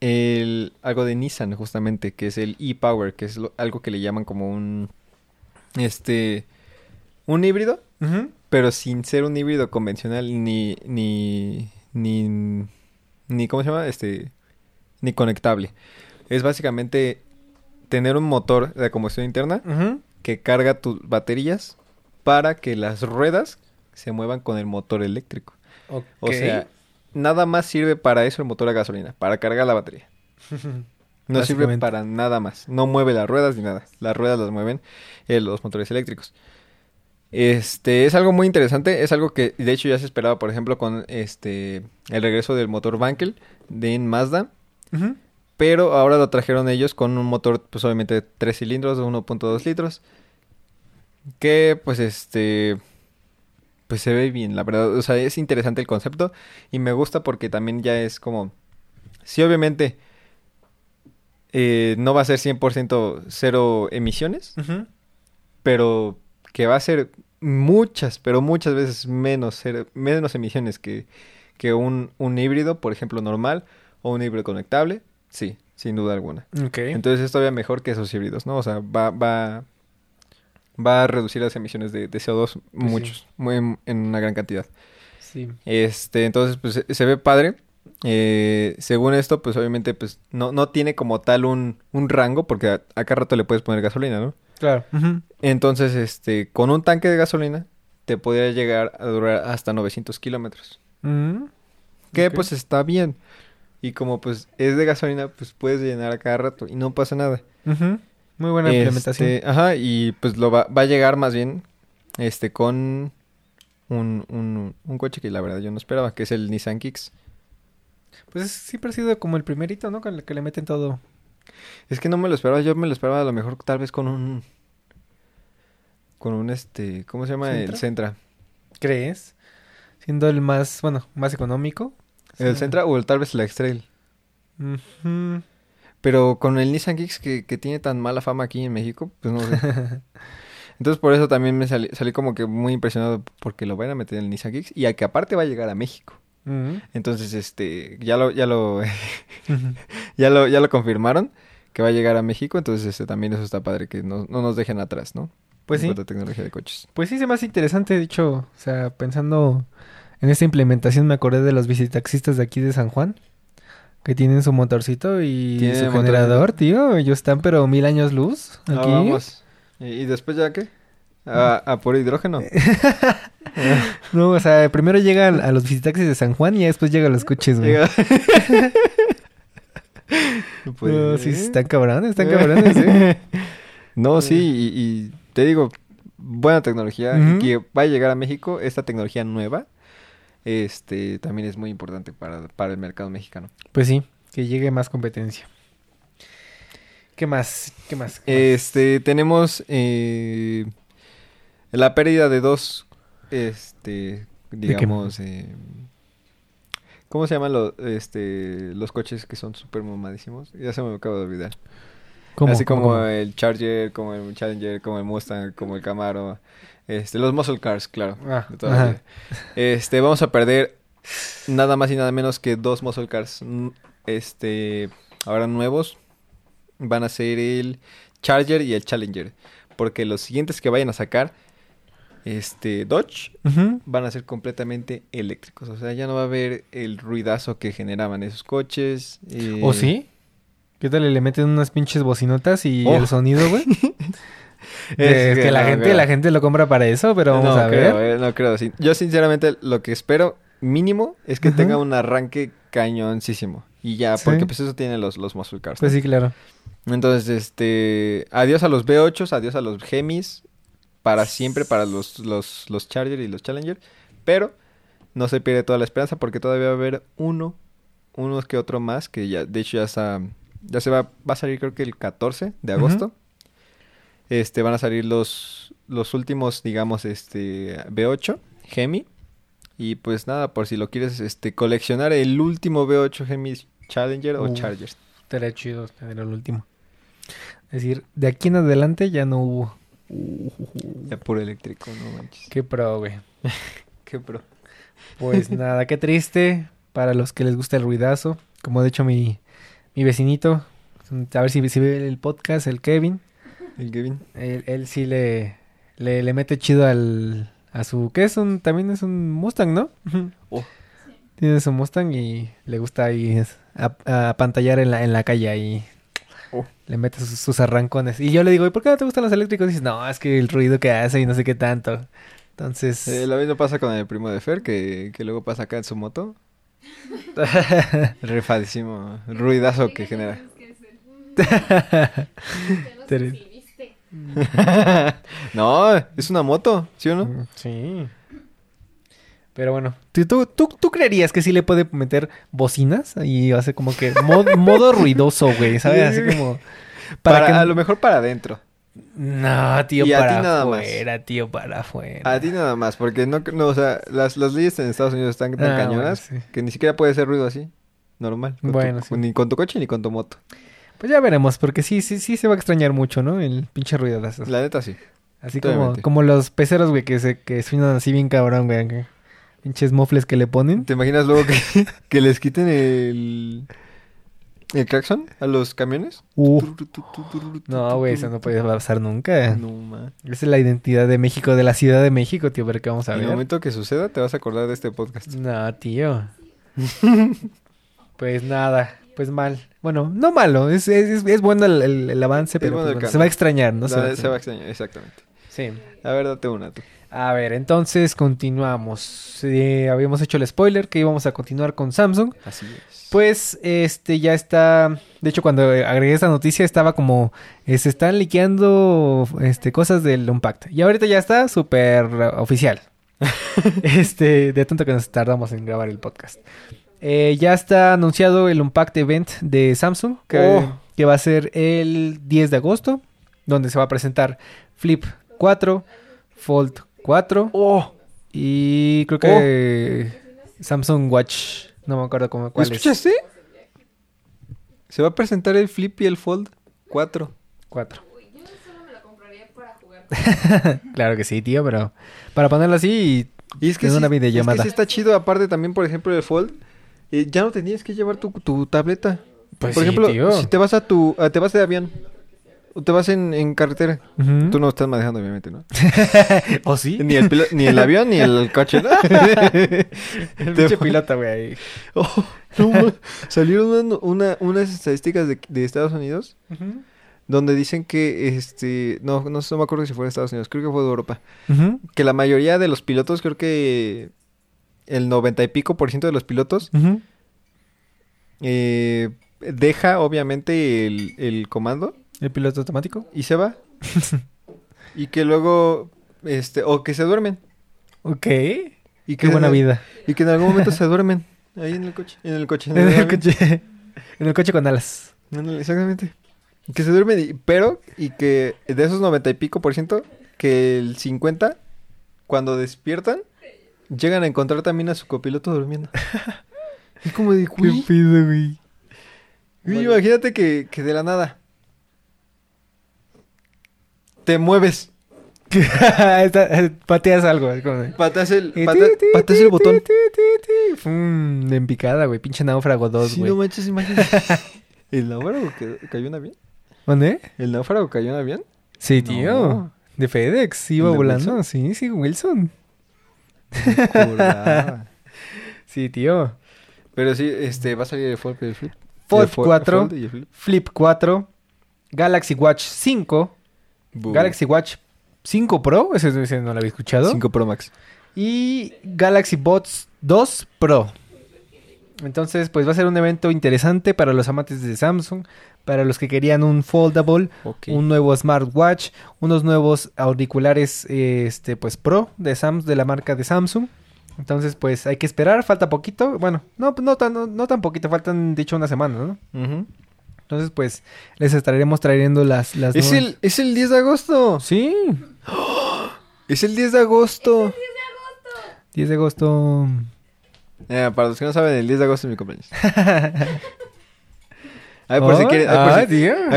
el, algo de Nissan, justamente, que es el e-Power, que es lo- algo que le llaman como un, este, un híbrido, pero sin ser un híbrido convencional ni, ni, ni, ni, ¿cómo se llama? Este, ni conectable. Es básicamente tener un motor de combustión interna que carga tus baterías para que las ruedas se muevan con el motor eléctrico. O sea, nada más sirve para eso el motor a gasolina, para cargar la batería. (laughs) No sirve para nada más. No mueve las ruedas ni nada. Las ruedas las mueven eh, los motores eléctricos. Este es algo muy interesante. Es algo que de hecho ya se esperaba, por ejemplo, con este el regreso del motor Wankel de en Mazda. Pero ahora lo trajeron ellos con un motor, pues obviamente de 3 cilindros de 1.2 litros. Que pues este... Pues se ve bien, la verdad. O sea, es interesante el concepto. Y me gusta porque también ya es como... Sí, obviamente... eh, no va a ser 100% cero emisiones. Pero que va a ser muchas, pero muchas veces menos, cero- menos emisiones que, que un, un híbrido, por ejemplo, normal. O un híbrido conectable. Sí, sin duda alguna. Ok. Entonces es todavía mejor que esos híbridos, ¿no? O sea, va, va, va a reducir las emisiones de, de CO2 muchos, muy, en una gran cantidad. Sí. Este, entonces, pues se ve padre. Eh, según esto, pues obviamente, pues no, no tiene como tal un, un rango, porque a, a cada rato le puedes poner gasolina, ¿no? Claro. Entonces, este, con un tanque de gasolina, te podría llegar a durar hasta 900 kilómetros. Ujú. Que pues está bien. Y como pues es de gasolina, pues puedes llenar a cada rato y no pasa nada. Muy buena implementación. Este, ajá, y pues lo va, va a llegar más bien este con un, un, un coche que la verdad yo no esperaba, que es el Nissan Kicks. Pues siempre ha sido como el primerito, ¿no? Con el que le meten todo. Es que no me lo esperaba, yo me lo esperaba a lo mejor tal vez con un con un este, ¿cómo se llama? El Centra. ¿Crees? Siendo el más, bueno, más económico. El Sí. Centra o el, tal vez el X-Trail. Pero con el Nissan Kicks que, que tiene tan mala fama aquí en México, pues no sé. (laughs) Entonces por eso también me salí, salí como que muy impresionado porque lo van a meter en el Nissan Kicks y a que aparte va a llegar a México. Entonces, este, ya lo, ya lo, (laughs) (laughs) ya lo, ya lo confirmaron que va a llegar a México, entonces este también eso está padre, que no, no nos dejen atrás, ¿no? Pues En sí. cuanto a tecnología de coches. Pues sí, se me hace interesante, de hecho, o sea, pensando en esta implementación me acordé de los visitaxistas de aquí de San Juan, que tienen su motorcito y su motor- generador, tío, ellos están pero mil años luz Ah, aquí. vamos. ¿Y, y después ya qué? A, a por hidrógeno. (laughs) No, o sea, primero llegan a los visitaxis de San Juan y después llegan los coches, güey. Llega- (laughs) No sí, están cabrones, están cabrones, ¿eh? (laughs) No, sí, y, y te digo, buena tecnología Ujú. que va a llegar a México, esta tecnología nueva, este, también es muy importante para, para el mercado mexicano. Pues sí, que llegue más competencia. ¿Qué más? ¿Qué más? ¿Qué más? Este, tenemos eh, la pérdida de dos, este, digamos, eh, ¿cómo se llaman los, este, los coches que son súper mamadísimos? Ya se me acaba de olvidar. ¿Cómo, Así cómo, como cómo? el Charger, como el Challenger, como el Mustang, como el Camaro, este, los muscle cars, claro. Ah, de. Este, vamos a perder nada más y nada menos que dos muscle cars, este, ahora nuevos, van a ser el Charger y el Challenger, porque los siguientes que vayan a sacar, este, Dodge, van a ser completamente eléctricos, o sea, ya no va a haber el ruidazo que generaban esos coches. eh, ¿O sí? ¿Qué tal? Le meten unas pinches bocinotas y Oh. el sonido, güey. (laughs) Es Es que, la no gente, creo. la gente lo compra para eso, pero vamos no a ver. creo, eh, no creo. sí. Yo sinceramente lo que espero mínimo es que tenga un arranque cañoncísimo. Y ya, Sí. porque pues eso tienen los, los muscle cars. Pues sí, claro. Entonces, este, adiós a los B8s, adiós a los Gemis, para siempre para los, los, los Charger y los Challenger, pero no se pierde toda la esperanza porque todavía va a haber uno, unos que otro más, que ya, de hecho ya está, ya se va, va a salir creo que el 14 de agosto. Este, van a salir los, los últimos, digamos, este, B8, Gemi, y pues nada, por si lo quieres, este, coleccionar el último B8 Gemi Challenger o. Chargers. Estaría chido tener el último. Es decir, de aquí en adelante ya no hubo. Ya puro eléctrico, no manches. Qué pro, güey. (laughs) Qué pro. Pues (laughs) nada, qué triste para los que les gusta el ruidazo. Como de hecho mi, mi vecinito, a ver si, si ve el podcast, el Kevin. El Kevin. Él, él sí le, le, le mete chido al, a su... ¿Qué es un? También es un Mustang, ¿no? Oh. Tiene su Mustang y le gusta ahí es, a, a pantallar en la, en la calle ahí. Oh. Le mete sus, sus arrancones. Y yo le digo, ¿y por qué no te gustan los eléctricos? Y dices, no, es que el ruido que hace y no sé qué tanto. Entonces... Eh, lo mismo pasa con el primo de Fer, que, que luego pasa acá en su moto. (laughs) Refadísimo. Ruidazo que genera. (laughs) (laughs) No, es una moto, ¿sí o no? Mm, Sí. Pero bueno, ¿tú, tú, tú, tú creerías que sí le puede meter bocinas? Y hace como que mod- (laughs) modo ruidoso, güey, ¿sabes? Así como... Para, que... A lo mejor para adentro. No, tío, Y a ti para más. afuera, tío, para afuera. A ti nada más, porque no, no o sea, las, las leyes en Estados Unidos están tan Ah, cañonas bueno, sí. que ni siquiera puede hacer ruido así. Normal. tu- Bueno, sí. Ni con tu coche ni con tu moto. Pues ya veremos, porque sí, sí, sí se va a extrañar mucho, ¿no? El pinche ruido de esos. La neta sí. Así como, como los peceros, güey, que se que suenan así bien cabrón, güey. Pinches mofles que le ponen. ¿Te imaginas luego que, (laughs) que les quiten el, el claxon a los camiones? Uh, no, güey, eso no puede pasar nunca. No, man. Esa es la identidad de México, de la Ciudad de México, tío, pero ¿qué vamos a En el ver? momento que suceda, te vas a acordar de este podcast. No, tío. (laughs) pues nada, pues mal. Bueno, no malo, es, es, es bueno el, el- el avance, pero bueno pues, bueno, se va a extrañar, ¿no? No, Se va a a extrañar, exactamente. Sí. A ver, date una tú. A ver, entonces continuamos. Eh, habíamos hecho el spoiler que íbamos a continuar con Samsung. Así es. Pues este ya está. De hecho, cuando agregué esta noticia estaba como eh, se están liqueando este cosas del Unpacked. Y ahorita ya está súper oficial. (laughs) este, de tanto que nos tardamos en grabar el podcast. Eh, ya está anunciado el Unpacked Event de Samsung, que, Oh. que va a ser el 10 de agosto, donde se va a presentar Flip 4, Fold 4 ¡Oh! y creo que Samsung Watch, no me acuerdo cómo cuál es. ¿Escuchaste? Se va a presentar el Flip y el Fold 4. 4. Yo solo me la compraría para jugar. (laughs) Claro que sí, tío, pero para ponerlo así Y es que, En sí, una es videollamada. que sí está chido. Aparte también, por ejemplo, el Fold. eh, ya no tenías que llevar tu, tu tableta. Pues por sí, ejemplo, tío. si te vas a tu... a- te vas de avión. Te vas en, en carretera. Tú no estás manejando, obviamente, ¿no? (laughs) ¿O sí? Ni el, ni el avión ni el coche, ¿no? (laughs) El (laughs) pinche piloto, güey. ahí. Oh, no, salieron una- una- unas estadísticas de, de Estados Unidos donde dicen que, este, no, no, sé, no me acuerdo si fue de Estados Unidos, creo que fue de Europa, que la mayoría de los pilotos, creo que el noventa y pico por ciento de los pilotos, eh, deja obviamente el, el comando ¿El piloto automático? y se va. (laughs) y que luego, este, o que se duermen. Ok. Y que Qué buena en- vida. Y que en algún momento se duermen. Ahí en el coche. En el coche. (laughs) En el coche, en el coche con alas. Exactamente. Que se duermen, y- pero, y que de esos noventa y pico por ciento, que el 50, cuando despiertan, llegan a encontrar también a su copiloto durmiendo. (laughs) Es como de, güey, güey? güey, imagínate que, que de la nada te mueves, (laughs) eh, pateas algo. como patas el, pata- ti, el botón. Fum, en picada, güey. Pinche náufrago 2, Sí, güey. no manches, imagínate. (laughs) ¿El náufrago cayó en avión? ¿Dónde? ¿El náufrago cayó en avión? Sí, No. tío. De FedEx. Iba ¿El de volando. Wilson? Sí, sí, Wilson. (laughs) Sí, tío. Pero sí, este, va a salir el Fold y el Flip. Fold El Fo- 4. Fold y el Flip. Flip 4. Galaxy Watch 5. Galaxy Watch 5 Pro, ese, ese no lo había escuchado. 5 Pro Max. Y Galaxy Buds 2 Pro. Entonces, pues va a ser un evento interesante para los amantes de Samsung, para los que querían un foldable, un nuevo smartwatch, unos nuevos auriculares este pues Pro de Sams de la marca de Samsung. Entonces, pues hay que esperar, falta poquito. Bueno, no no tan no, no tan poquito, faltan de hecho una semana, ¿no? Ujú. Entonces, pues les estaremos trayendo las las Es nuevas- el, es el 10 de agosto. Sí, Es el 10 de agosto. 10 de agosto. Eh, para los que no saben, el 10 de agosto es mi cumpleaños. A ver por si quieren, a ver por ay, si-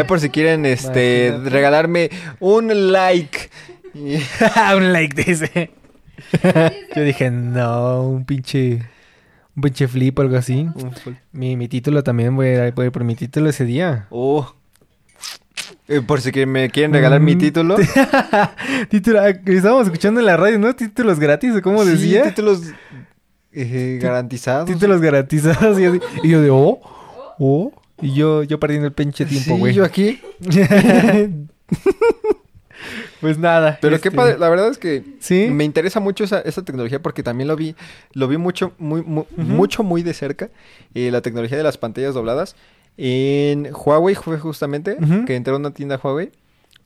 por quieren este Imagínate. regalarme un like. (laughs) Un like dice. Yo dije, no, un pinche. Pinche flip o algo así. Mi, mi título también, voy a, voy a ir por mi título ese día. Oh. Eh, por si que me quieren regalar mi Mm. título. (laughs) Título, ah, estábamos escuchando en la radio, ¿no? Títulos gratis, ¿o cómo Sí, decía? títulos eh, garantizados. Títulos garantizados. Y yo, de- y yo de, oh, oh. Y yo, yo perdiendo el pinche tiempo, Sí, güey. yo aquí. (laughs) pues nada. Pero este, qué padre, la verdad es que Sí. me interesa mucho esa, esa tecnología porque también lo vi, lo vi mucho, muy, mu- Ujú. mucho, muy de cerca, eh, la tecnología de las pantallas dobladas. En Huawei fue justamente, que entré a una tienda Huawei.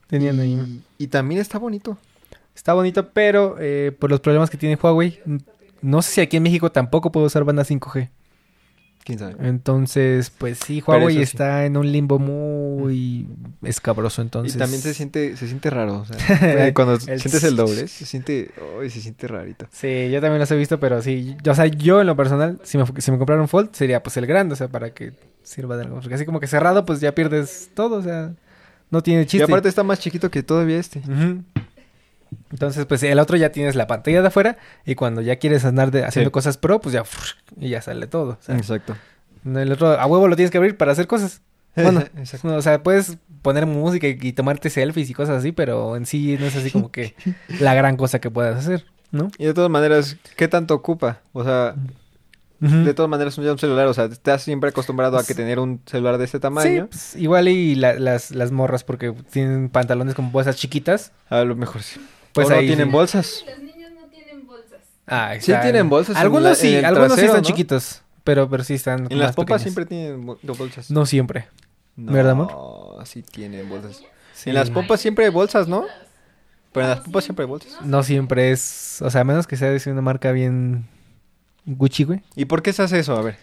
Tenían ahí. Y, y también está bonito. Está bonito, pero eh, por los problemas que tiene Huawei, no sé si aquí en México tampoco puedo usar banda 5G. ¿Quién sabe? Entonces, pues sí, Huawei sí. está en un limbo muy escabroso, entonces... Y también se siente, se siente raro. o sea, (laughs) cuando El sientes el doble, se siente, ay, se siente rarito. Sí, yo también los he visto, pero sí, yo- o sea, yo en lo personal, si me, si me comprara un Fold, sería pues el grande, o sea, para que sirva de algo. Porque así como que cerrado, pues ya pierdes todo, o sea, no tiene Y chiste. aparte está más chiquito que todavía este. Ujú. Entonces, pues el otro ya tienes la pantalla de afuera y cuando ya quieres andar de- haciendo Sí. cosas pro, pues ya y ya sale todo. O sea, Exacto. el otro a huevo lo tienes que abrir para hacer cosas. Bueno, o sea, puedes poner música y, y tomarte selfies y cosas así, pero en sí no es así como que (laughs) la gran cosa que puedas hacer, ¿no? Y de todas maneras, ¿qué tanto ocupa? O sea, de todas maneras, un un celular, o sea, estás siempre acostumbrado a que tener un celular de este Sí, tamaño. pues, igual y la- las, las morras porque tienen pantalones con bolsas chiquitas. A lo mejor sí. Pues O no ahí tienen sí. bolsas. Los niños no tienen bolsas. Ah, Sí está- tienen bolsas en Algunos la- sí, en el algunos sí están ¿no? chiquitos, pero, pero sí están En las pequeños. siempre tienen bo- bolsas. No siempre. No, ¿verdad, amor? sí tienen bolsas. Sí. En las pompas siempre hay bolsas, ¿no? Pero en las pompas siempre hay bolsas. No siempre es, o sea, a menos que sea de una marca bien Gucci, güey. ¿Y por qué se hace eso? A ver.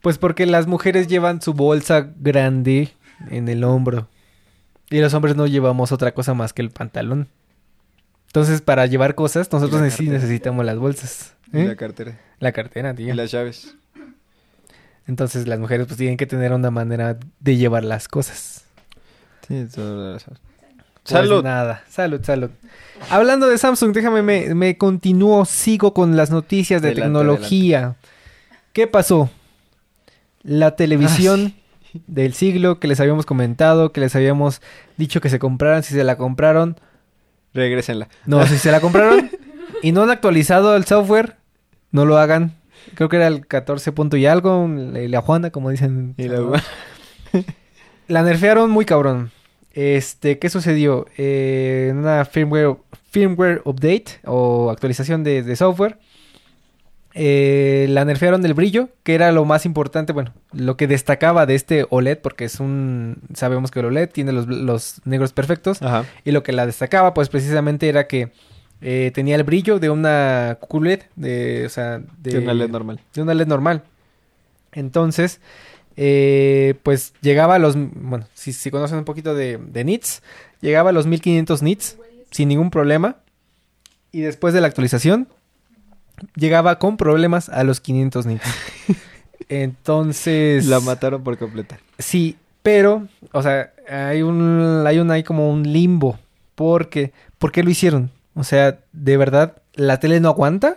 Pues porque las mujeres llevan su bolsa grande en el hombro. Y los hombres no llevamos otra cosa más que el pantalón. Entonces, para llevar cosas, nosotros sí necesitamos las bolsas. Y ¿eh? la cartera. La cartera, tío. Y las llaves. Entonces, las mujeres pues tienen que tener una manera de llevar las cosas. Sí, todas las- Pues Salud. nada, salud, salud. Hablando de Samsung, déjame, me, me continúo, sigo con las noticias de Adelante, tecnología. ¿Qué pasó? La televisión del siglo que les habíamos comentado, que les habíamos dicho que se compraran, si se la compraron. Regrésenla. No, si se la compraron y no han actualizado el software, no lo hagan. Creo que era el 14 punto y algo, la la Juana, como dicen. Y la- La nerfearon muy cabrón. Este, ¿qué sucedió? Eh, en una firmware, firmware update o actualización de, de software. Eh, la nerfearon del brillo, que era lo más importante, bueno, lo que destacaba de este OLED, porque es un, sabemos que el OLED tiene los, los negros perfectos, Ajá. y lo que la destacaba, pues precisamente era que eh, tenía el brillo de una QLED, de, o sea, de, De una LED normal. de una LED normal. Entonces, eh, pues llegaba a los, bueno, si, si conocen un poquito de, de nits, llegaba a los 1500 nits sin ningún problema. Y después de la actualización, llegaba con problemas a los 500 nits. (laughs) Entonces... La mataron por completar. Sí, pero, o sea, hay un, hay un, hay como un limbo. Porque, ¿por qué lo hicieron? O sea, de verdad, la tele no aguanta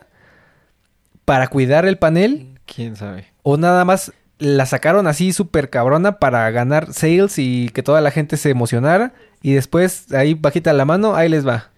para cuidar el panel ¿Quién sabe? o nada más la sacaron así súper cabrona para ganar sales y que toda la gente se emocionara y después ahí bajita la mano, ahí les va.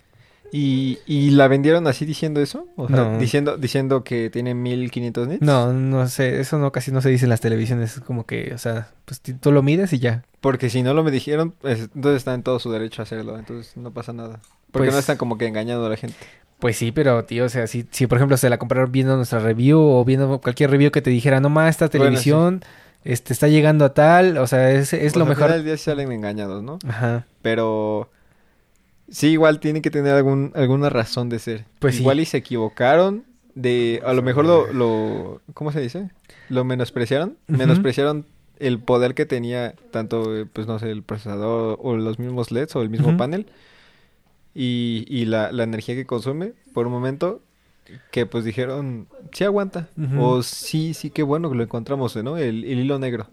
¿Y, y la vendieron así diciendo eso? O sea, No. diciendo, diciendo que tiene 1500 nits. No, no sé, eso no casi no se dice en las televisiones, es como que, o sea, pues tú lo mides y ya. Porque si no lo me dijeron, pues, entonces está en todo su derecho a hacerlo. Entonces no pasa nada. Porque Pues- no están como que engañando a la gente. Pues sí, pero tío, o sea, si, si por ejemplo se la compraron viendo nuestra review o viendo cualquier review que te dijera, no más, esta Bueno, televisión este, está llegando a tal, o sea, es, es Pues, lo al mejor. del día salen engañados, ¿no? Ajá. Pero sí, igual tiene que tener algún, alguna razón de ser. Pues sí. igual y se equivocaron de... A lo mejor lo... lo ¿Cómo se dice? Lo menospreciaron. Menospreciaron el poder que tenía tanto, eh, pues no sé, el procesador o los mismos LEDs o el mismo panel. Y, y la, la energía que consume por un momento que pues dijeron, sí aguanta. O sí, sí, qué bueno que lo encontramos, ¿no? El, el hilo negro.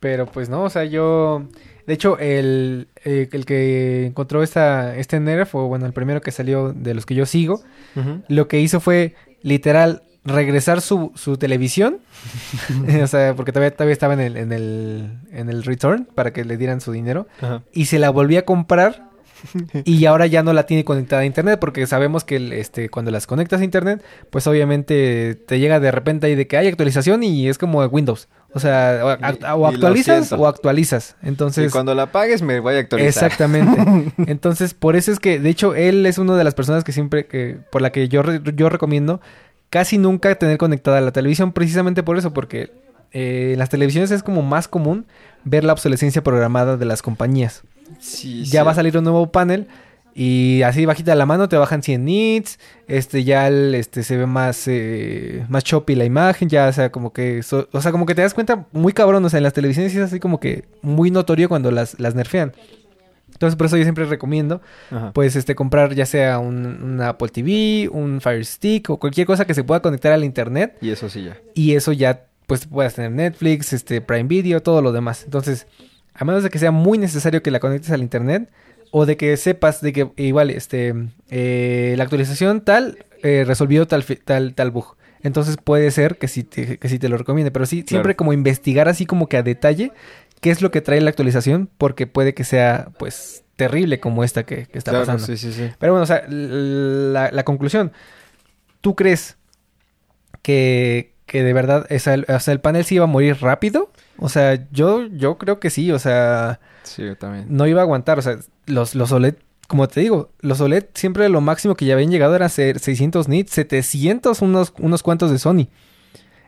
Pero pues no, o sea, yo... De hecho, el, eh, el que encontró esta, este Nerf, o bueno, el primero que salió de los que yo sigo, lo que hizo fue literal regresar su, su televisión. (laughs) o sea, porque todavía, todavía estaba en el, en, el, en el return para que le dieran su dinero. Ajá. Y se la volví a comprar. (laughs) y ahora ya no la tiene conectada a internet. Porque sabemos que este, cuando las conectas a internet, pues obviamente te llega de repente ahí de que hay actualización y es como Windows. O sea, o, act- Y- o y lo actualizas o actualizas. Entonces. y cuando la pagues me voy a actualizar. Exactamente. (laughs) Entonces, por eso es que, de hecho, él es una de las personas que siempre, que por la que yo, yo recomiendo casi nunca tener conectada la televisión, precisamente por eso, porque eh, en las televisiones es como más común ver la obsolescencia programada de las compañías. Sí, ya sí. va a salir un nuevo panel y así bajita la mano te bajan 100 nits, este ya el, este se ve más eh, más choppy la imagen, ya o sea, como que so- o sea, como que te das cuenta muy cabrón, o sea, en las televisiones es así como que muy notorio cuando las las nerfean. Entonces, por eso yo siempre recomiendo Ajá. pues este comprar ya sea un, un Apple TV, un Fire Stick o cualquier cosa que se pueda conectar al internet Y eso sí ya. y eso ya pues puedas tener Netflix, este Prime Video, todo lo demás. Entonces, a menos de que sea muy necesario que la conectes al internet o de que sepas de que igual este eh, la actualización tal eh, resolvió tal tal tal bug. Entonces puede ser que sí te, que sí te lo recomiende, pero sí siempre como investigar así como que a detalle qué es lo que trae la actualización porque puede que sea pues terrible como esta que, que está Claro, pasando. sí, sí, sí. Pero bueno, o sea, la, la conclusión. ¿Tú crees que, que de verdad el, o sea, el panel sí iba a morir rápido? O sea, yo, yo creo que sí, o sea, Sí, yo también. no iba a aguantar. O sea, los, los OLED, como te digo, los OLED siempre lo máximo que ya habían llegado era ser 600 nits, 700 unos, unos cuantos de Sony.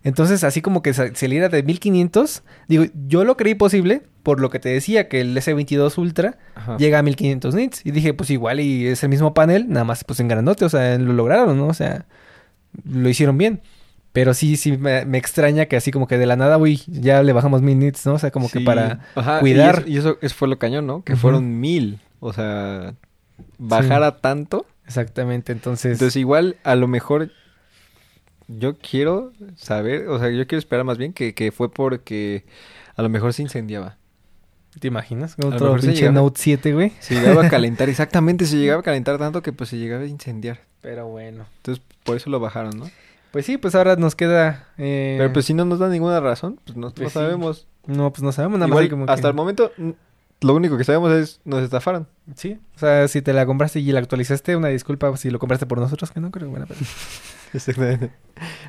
Entonces, así como que sa- saliera de 1500, digo, yo lo creí posible por lo que te decía, que el S22 Ultra Ajá. llega a 1500 nits. Y dije, pues igual y es el mismo panel, nada más pues en grandote, o sea, lo lograron, ¿no? O sea, lo hicieron bien. Pero sí, sí me, me extraña que así como que de la nada, uy, ya le bajamos mil nits, ¿no? O sea, como que para Ajá, cuidar. Y eso, y eso- eso fue lo cañón, ¿no? Que fueron mil. O sea, bajar a tanto. Exactamente, entonces... Entonces, igual, a lo mejor. Yo quiero saber, o sea, yo quiero esperar más bien que, que fue porque a lo mejor se incendiaba. ¿Te imaginas? lo Otro pinche llegaba- Note 7, güey. Se llegaba a (laughs) calentar, exactamente, se llegaba a calentar tanto que pues se llegaba a incendiar. Pero bueno. Entonces, por eso lo bajaron, ¿no? Pues sí, pues ahora nos queda... eh, Pero pues si no nos da ninguna razón, pues no, pues no sí. sabemos. No, pues no sabemos nada Igual, más. como que- hasta el momento, lo único que sabemos es nos estafaron. Sí, o sea, si te la compraste y la actualizaste, una disculpa si lo compraste por nosotros, que no creo, bueno, pero... (laughs) Exactamente.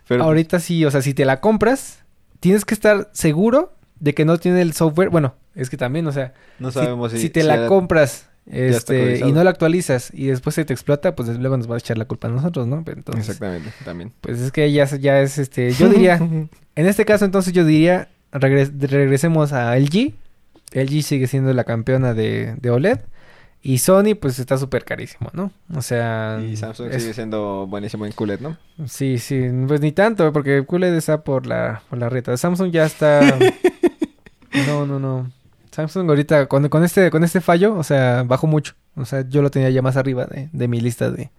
Pero Ahorita sí, o sea, si te la compras, tienes que estar seguro de que no tiene el software. Bueno, es que también, o sea, no si- sabemos si, si, te si la era- compras este, y no la actualizas y después se te explota, pues luego nos va a echar la culpa a nosotros, ¿no? Pero entonces, Exactamente, también. pues es que ya, ya es este, yo diría, (laughs) en este caso entonces yo diría, regres- regresemos a LG. LG sigue siendo la campeona de, de OLED. Y Sony, pues está súper carísimo, ¿no? O sea. Y Samsung es- sigue siendo buenísimo en QLED, ¿no? Sí, sí, pues ni tanto, porque QLED está por la, por la reta. Samsung ya está. (laughs) no, no, no. Samsung ahorita, con, con este, con este fallo, o sea, bajó mucho. O sea, yo lo tenía ya más arriba de, de mi lista de,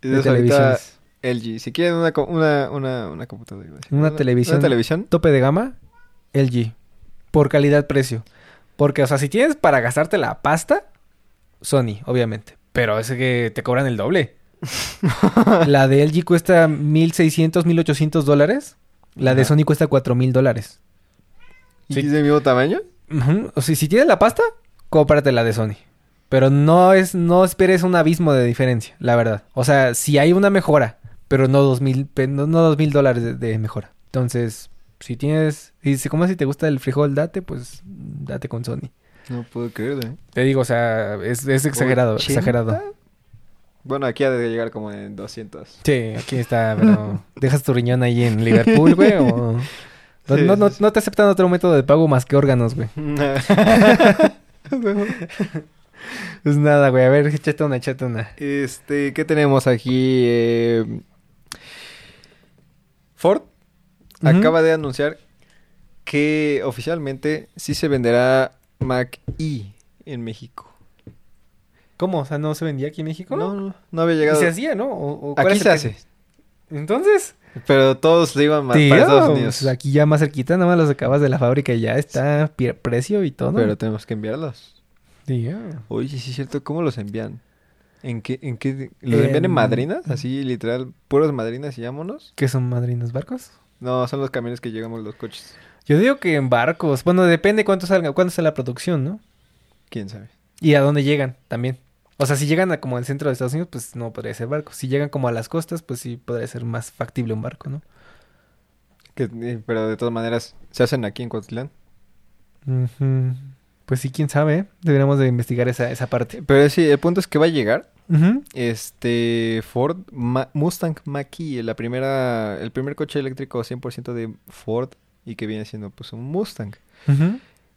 de televisiones. LG, si quieren una, una, una, una computadora. Una televisión. Una televisión. Tope de gama, LG. Por calidad-precio. Porque, o sea, si tienes para gastarte la pasta, Sony, obviamente. Pero es que te cobran el doble. (laughs) la de LG cuesta 1.600, 1.800 dólares. La de. Sony cuesta 4.000 dólares. ¿Y Sí. es del mismo tamaño? O sea, si tienes la pasta, cómprate la de Sony. Pero no es, no esperes un abismo de diferencia, la verdad. O sea, si hay una mejora, pero no dos mil, no, no dos mil dólares de, de mejora. Entonces, si tienes, y si como si te gusta el frijol, date, pues date con Sony. No puedo creerlo, ¿eh? Te digo, o sea, es, es exagerado, 80. exagerado. Bueno, aquí ha de llegar como en 200. Sí, aquí está, pero ¿dejas tu riñón ahí en Liverpool, güey? O... No, Sí, no, no te aceptan otro método de pago más que órganos, güey. (laughs) Pues nada, güey, a ver, échate una, échate una. Este, ¿qué tenemos aquí? Eh, Ford Acaba de anunciar que oficialmente sí se venderá Mac E en México. ¿Cómo? O sea, ¿no se vendía aquí en México? No, no, no había Y llegado. se hacía, ¿no? O- o ¿cuál Aquí se hace, que- Entonces, pero todos le iban tío, para Estados Unidos. pues aquí ya más cerquita, nada más los acabas de la fábrica y ya está precio y todo. Pero tenemos que enviarlos. Tío. Oye, sí es cierto, ¿cómo los envían? ¿En qué, en qué? ¿Los envían en madrinas? Así, literal, puros madrinas y vámonos. ¿Qué son madrinos barcos? No, son los camiones que llegamos los coches. Yo digo que en barcos. Bueno, depende cuánto salga, cuánto sea la producción, ¿no? ¿Quién sabe? Y a dónde llegan también. O sea, si llegan a como al centro de Estados Unidos, pues no podría ser barco. Si llegan como a las costas, pues sí podría ser más factible un barco, ¿no? Que, eh, pero de todas maneras, se hacen aquí en Cuautitlán. Ujú. Pues sí, quién sabe, ¿eh? Deberíamos de investigar esa, esa parte. Pero sí, el punto es que va a llegar Este Ford Ma- Mustang Mach-E, la primera, el primer coche eléctrico 100% de Ford y que viene siendo pues un Mustang.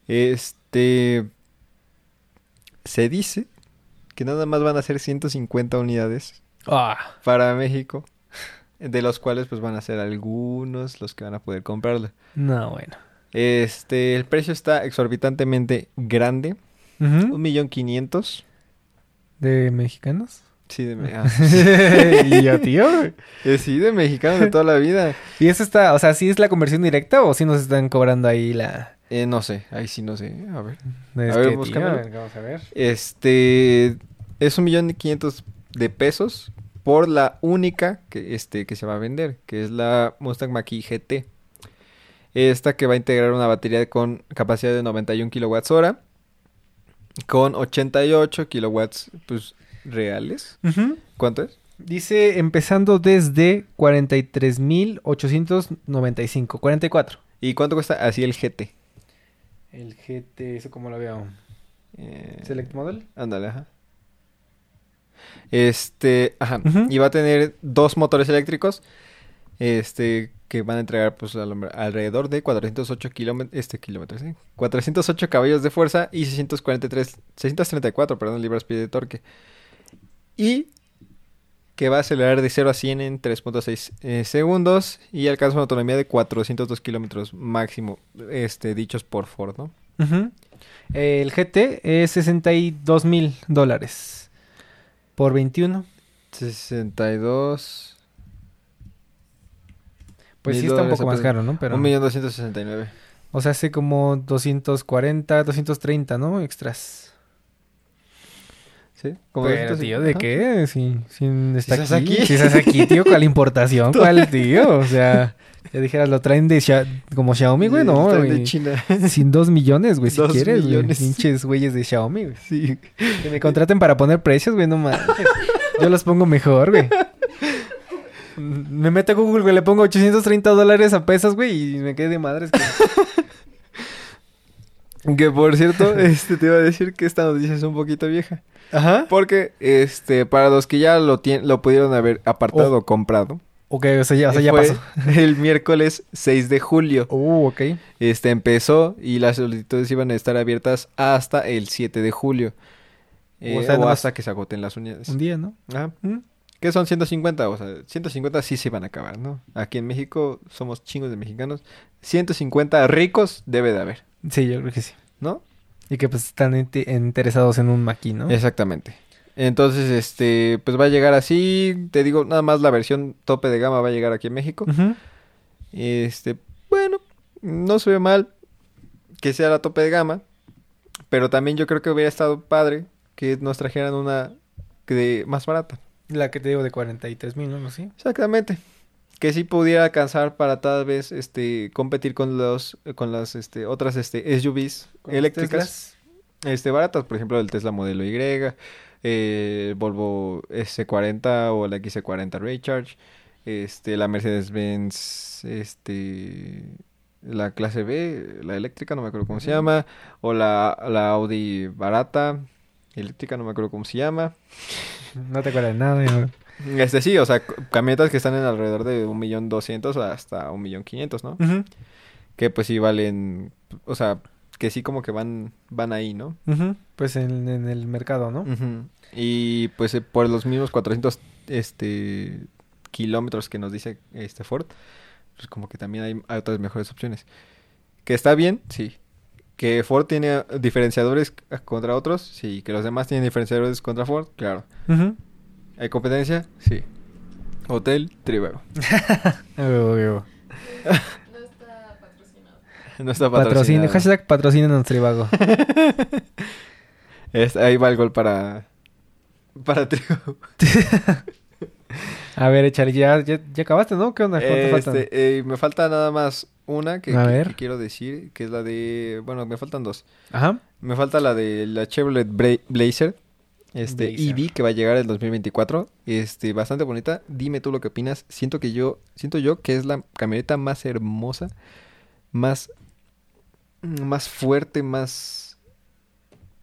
Este se dice que nada más van a ser 150 unidades Ah, para México, (laughs) de los cuales pues van a ser algunos los que van a poder comprarla. no, bueno. Este, el precio está exorbitantemente grande, un millón quinientos. ¿De mexicanos? Sí, de, (laughs) me- ah, (laughs) y yo, tío. (laughs) eh, sí, de mexicano de toda la vida. ¿Y eso está, o sea, sí es la conversión directa o sí nos están cobrando ahí la... Eh, no sé, ahí sí no sé. A ver. Es A ver, tío, búscamelo. a ver, vamos a ver. Este es un millón quinientos de pesos por la única que, este, que se va a vender, que es la Mustang Mach-E GT. Esta que va a integrar una batería con capacidad de 91 kilowatts hora, con 88 kilowatts pues, reales. ¿Cuánto es? Dice empezando desde 43.895. 44. ¿Y cuánto cuesta así el GT? El GT, ¿eso cómo lo veo? Eh, Select Model. Ándale, ajá. Este, ajá. Y va a tener dos motores eléctricos. Este, que van a entregar pues al- alrededor de 408 kilómetros, este kilómetros, ¿sí? 408 caballos de fuerza y 643, 634, perdón, libras-pie de torque. Y que va a acelerar de 0 a 100 en 3.6 eh, segundos y alcanza una autonomía de 402 kilómetros máximo, este, dichos por Ford, ¿no? Ujú. El GT es 62 mil dólares. Por 21. 62... Pues sí está un poco más caro, ¿no? Pero... Un millón doscientos sesenta y nueve. O sea, hace como 240, 230, ¿no? Extras. ¿Sí? Como Pero, 250. tío, ¿de Ajá. qué? Si, si está estás aquí. aquí. Si estás aquí, tío, ¿cuál (laughs) importación? ¿Cuál, tío? O sea, ya dijeras, lo traen de Xia- como Xiaomi, güey, no, están de güey. China. (laughs) Sin dos millones, güey, si Dos quieres, güey. millones. Pinches güeyes de Xiaomi, güey. sí. Que me contraten para poner precios, güey, no manches. (laughs) Yo los pongo mejor, güey. Me meto a Google, güey, le pongo 830 dólares a pesos, güey, y me quedé de madres. (laughs) Que por cierto, este te iba a decir que esta noticia es un poquito vieja. Ajá. Porque, este, para los que ya lo lo pudieron haber apartado Oh. o comprado. Ok, o sea, ya, o sea, eh, ya pasó. (laughs) El miércoles 6 de julio. Uh, ok. Este empezó y las solicitudes iban a estar abiertas hasta el 7 de julio. Eh, O sea, nomás hasta que se agoten las unidades. Un día, ¿no? Ajá. ¿Mm? ¿Qué son 150? O sea, 150 sí se van a acabar, ¿no? Aquí en México somos chingos de mexicanos. 150 ricos debe de haber, Sí, yo creo que sí. ¿no? Y que pues están inte- interesados en un maqui, ¿no? Exactamente. Entonces, este, pues va a llegar así. Te digo, nada más la versión tope de gama va a llegar aquí en México. Este, bueno, no se ve mal que sea la tope de gama. Pero también yo creo que hubiera estado padre que nos trajeran una de más barata. La que te digo de 43 mil, ¿no? Sí. Exactamente. Que sí pudiera alcanzar para tal vez este competir con los con las este otras este SUVs eléctricas. Este, baratas, por ejemplo, el Tesla Modelo Y, eh, Volvo S40 o la XC40 Recharge, este, la Mercedes-Benz, este, la clase B, la eléctrica, no me acuerdo cómo se llama, o la, la Audi barata, eléctrica, no me acuerdo cómo se llama. No te acuerdas de nada. Este sí, o sea, camionetas que están en alrededor de un millón doscientos hasta un millón quinientos, ¿no? Ujú, Que pues sí valen, o sea, que sí como que van, van ahí, ¿no? Pues en, en el mercado, ¿no? Y pues eh, por los mismos 400 este, kilómetros que nos dice este Ford, pues como que también hay, hay otras mejores opciones. Que está bien, sí. Que Ford tiene diferenciadores contra otros, sí. Que los demás tienen diferenciadores contra Ford, claro. ¿Hay competencia? Sí. Hotel (laughs) huevo. No está patrocinado. (laughs) No está Patrocina, patrocinado. hashtag patrocina nuestro tribago. (laughs) Es- ahí va el gol para... Para Trivago. A ver, Echar, ya, ya, ya acabaste, ¿no? ¿Qué onda? ¿Cuánto faltan? Este, eh, me falta nada más una que, A que- ver. que quiero decir, que es la de... Bueno, me faltan dos. Ajá. Me falta la de la Chevrolet Bra- Blazer. Este, Blazer. EV que va a llegar el 2024. Este, bastante bonita. Dime tú lo que opinas. Siento que yo, siento yo que es la camioneta más hermosa, más, más fuerte, más,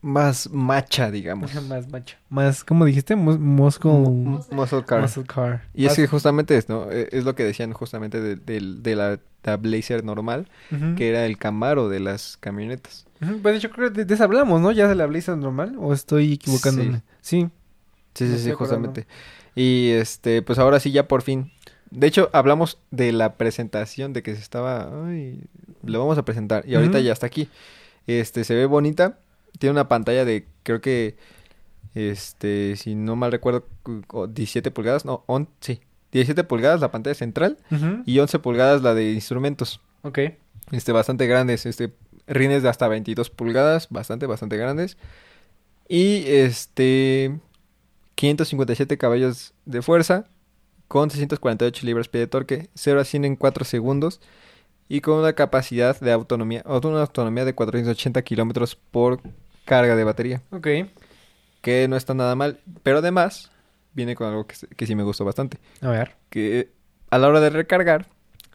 más macha, digamos. Más macho. Más, ¿cómo dijiste? M- Muscle car. Muscle car. Y es que justamente es, ¿no? Eh, Es lo que decían justamente de, de la, la Blazer normal, que era el Camaro de las camionetas. Ujú, Pues hecho creo que de, de esa hablamos, ¿no? Ya de la Blazer normal. ¿O estoy equivocándome? Sí. Sí, sí, sí, justamente. Y este, pues ahora sí ya por fin. De hecho, hablamos de la presentación, de que se estaba, ay, lo vamos a presentar. Y ahorita ya está aquí. Este, se ve bonita. Tiene una pantalla de, creo que, este, si no mal recuerdo, cu- o 17 pulgadas, no, on, sí, 17 pulgadas la pantalla central y 11 pulgadas la de instrumentos. Ok. Este, bastante grandes, este, rines de hasta 22 pulgadas, bastante, bastante grandes. Y este, 557 caballos de fuerza, con 648 libras-pie de torque, 0 a 100 en 4 segundos, y con una capacidad de autonomía, una autonomía de 480 kilómetros por carga de batería, Ok. que no está nada mal, pero además viene con algo que, que sí me gustó bastante, A ver. que a la hora de recargar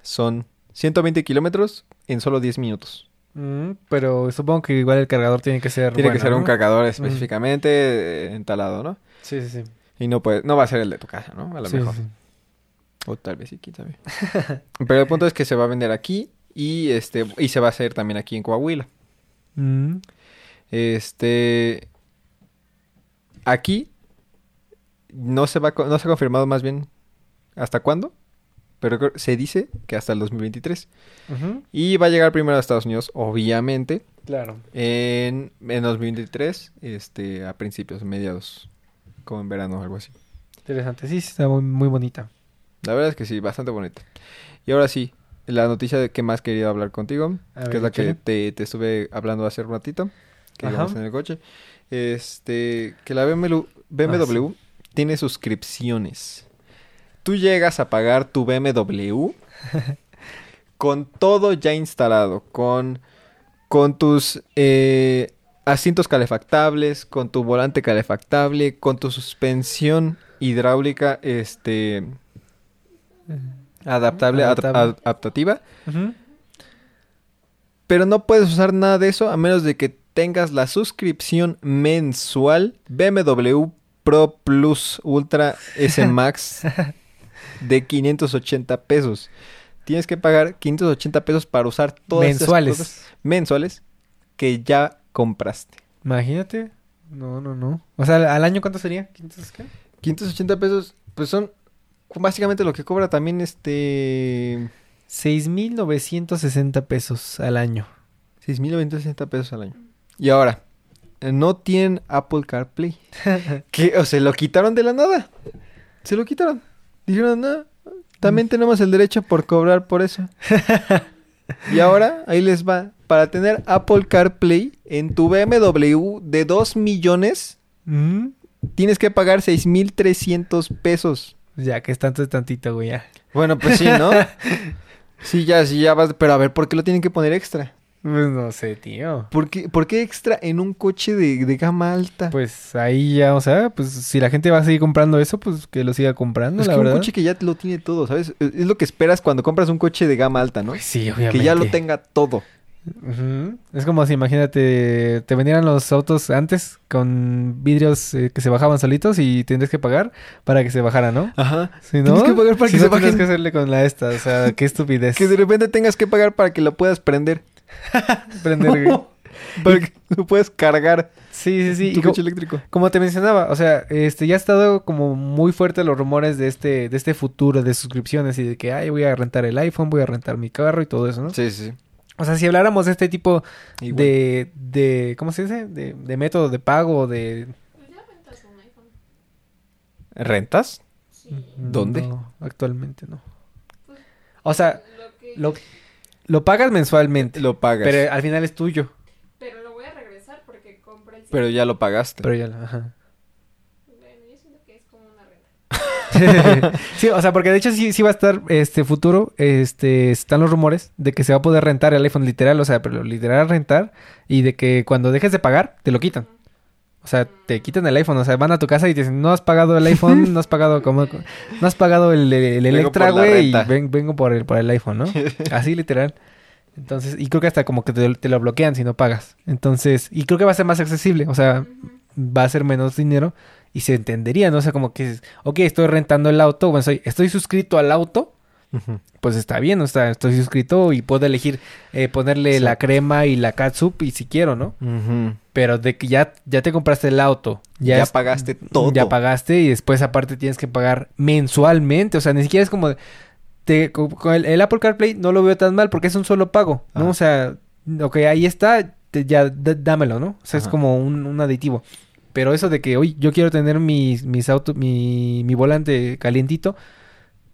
son 120 kilómetros en solo 10 minutos. Mm, pero supongo que igual el cargador tiene que ser Tiene que ser un cargador específicamente eh, entalado, ¿no? Sí, sí, sí. Y no puede, no va a ser el de tu casa, ¿no? A lo Sí, mejor. sí. O tal vez sí, quién sabe. (laughs) Pero el punto es que se va a vender aquí y este y se va a hacer también aquí en Coahuila. Mm, Este aquí no se va no se ha confirmado más bien hasta cuándo, pero se dice que hasta el 2023 ujú. y va a llegar primero a Estados Unidos, obviamente, Claro. en en 2023, este a principios, mediados, como en verano o algo así. Interesante. Sí, está muy, muy bonita. La verdad es que sí, bastante bonita. Y ahora sí, la noticia de que más quería hablar contigo, A que ver, es la que te, te estuve hablando hace un ratito, que íbamos en el coche. Este, que la BMW, BMW tiene suscripciones. Tú llegas a pagar tu BMW (laughs) con todo ya instalado, con, con tus eh, asientos calefactables, con tu volante calefactable, con tu suspensión hidráulica, este, adaptable, ad- Adaptable. ad- adaptativa. Pero no puedes usar nada de eso a menos de que tengas la suscripción mensual BMW Pro Plus Ultra S Max (laughs) de 580 pesos. Tienes que pagar 580 pesos para usar todas esas Mensuales. cosas mensuales que ya compraste. Imagínate. No, no, no. O sea, ¿al año cuánto sería? ¿500 qué? 580 pesos, pues son básicamente lo que cobra también este 6,960 pesos al año. 6.960 pesos al año. Y ahora, no tienen Apple CarPlay. (laughs) que o se lo quitaron de la nada. Se lo quitaron. Dijeron, no, también tenemos el derecho por cobrar por eso. (laughs) y ahora, ahí les va. Para tener Apple CarPlay en tu BMW de 2 millones, Mm, tienes que pagar 6.300 pesos. Ya que es tanto es tantito, güey. Ya. Bueno, pues sí, ¿no? (laughs) sí, ya, sí, ya vas. Pero a ver, ¿por qué lo tienen que poner extra? Pues no sé, tío. ¿Por qué, por qué extra en un coche de, de gama alta? Pues ahí ya, o sea, pues si la gente va a seguir comprando eso, pues que lo siga comprando, es la que verdad. un coche que ya lo tiene todo, ¿sabes? Es lo que esperas cuando compras un coche de gama alta, ¿no? Pues sí, obviamente. que ya lo tenga todo. Es como si, imagínate, te vendieran los autos antes con vidrios eh, que se bajaban solitos y tendrías que pagar para que se bajaran, ¿no? Ajá. Si no, Tienes que pagar para si que se no, tendrías bajen. que hacerle con la esta, o sea, qué (laughs) estupidez. Que de repente tengas que pagar para que lo puedas prender. (laughs) Prender, güey. para que lo puedas cargar Sí, sí, sí. tu coche eléctrico. como te mencionaba, o sea, este ya ha estado como muy fuerte los rumores de este, de este futuro de suscripciones y de que ay voy a rentar el iPhone, voy a rentar mi carro y todo eso, ¿no? Sí, sí, sí. O sea, si habláramos de este tipo Igual. de, de, ¿cómo se dice? De, de método de pago, de... Pues ya rentas un iPhone. ¿Rentas? Sí. ¿Dónde? No, actualmente no. Pues, O sea, lo que... lo, lo pagas mensualmente, Lo pagas. pero Pero, al final es tuyo. Pero lo voy a regresar porque compré el... ya lo pagaste. Pero ya, ajá. Bueno, yo siento que es como una renta. (laughs) sí, o sea, porque de hecho sí, sí va a estar este futuro, este, están los rumores de que se va a poder rentar el iPhone literal, o sea, pero literal rentar y de que cuando dejes de pagar te lo quitan. O sea, te quitan el iPhone, o sea, van a tu casa y te dicen, no has pagado el iPhone, (laughs) no has pagado como, no has pagado el, el Vengo Electra, güey, y ven- vengo por el, por el iPhone, ¿no? (laughs) Así literal. Entonces, y creo que hasta como que te, te lo bloquean si no pagas. Entonces, y creo que va a ser más accesible, o sea, va a ser menos dinero y se entendería, ¿no? O sea, como que, ok, estoy rentando el auto, bueno, soy, estoy suscrito al auto, Pues está bien, o sea, estoy suscrito y puedo elegir eh, ponerle la crema y la catsup y si quiero, ¿no? Pero de que ya, ya te compraste el auto, ya, Ya es- pagaste todo. Ya pagaste y después aparte tienes que pagar mensualmente, o sea, ni siquiera es como... Te, co- con el, el Apple CarPlay no lo veo tan mal porque es un solo pago, ¿no? Ajá. O sea, ok, ahí está, te- ya dámelo, ¿no? O sea, es como un, un aditivo. Pero eso de que, oye, yo quiero tener mis, mis autos, mi, mi volante calientito,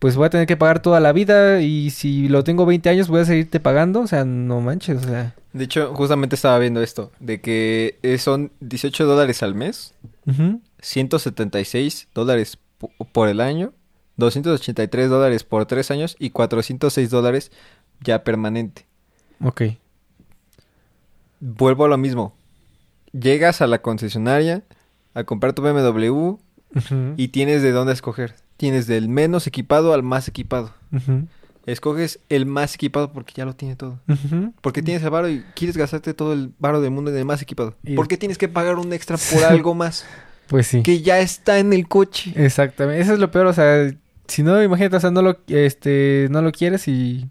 pues voy a tener que pagar toda la vida y si lo tengo 20 años voy a seguirte pagando, o sea, no manches, o sea... De hecho, justamente estaba viendo esto, de que eh, son 18 dólares al mes, ujú. 176 dólares po- por el año, 283 dólares por tres años y 406 dólares ya permanente. Ok. Vuelvo a lo mismo. Llegas a la concesionaria a comprar tu BMW y tienes de dónde escoger. Tienes del menos equipado al más equipado. Escoges el más equipado porque ya lo tiene todo. Porque tienes el varo y quieres gastarte todo el varo del mundo en el más equipado. Y- ¿Por qué tienes que pagar un extra por algo más (laughs) Pues sí. que ya está en el coche? Exactamente. Eso es lo peor, o sea, si no, imagínate, o sea, no lo, este, no lo quieres y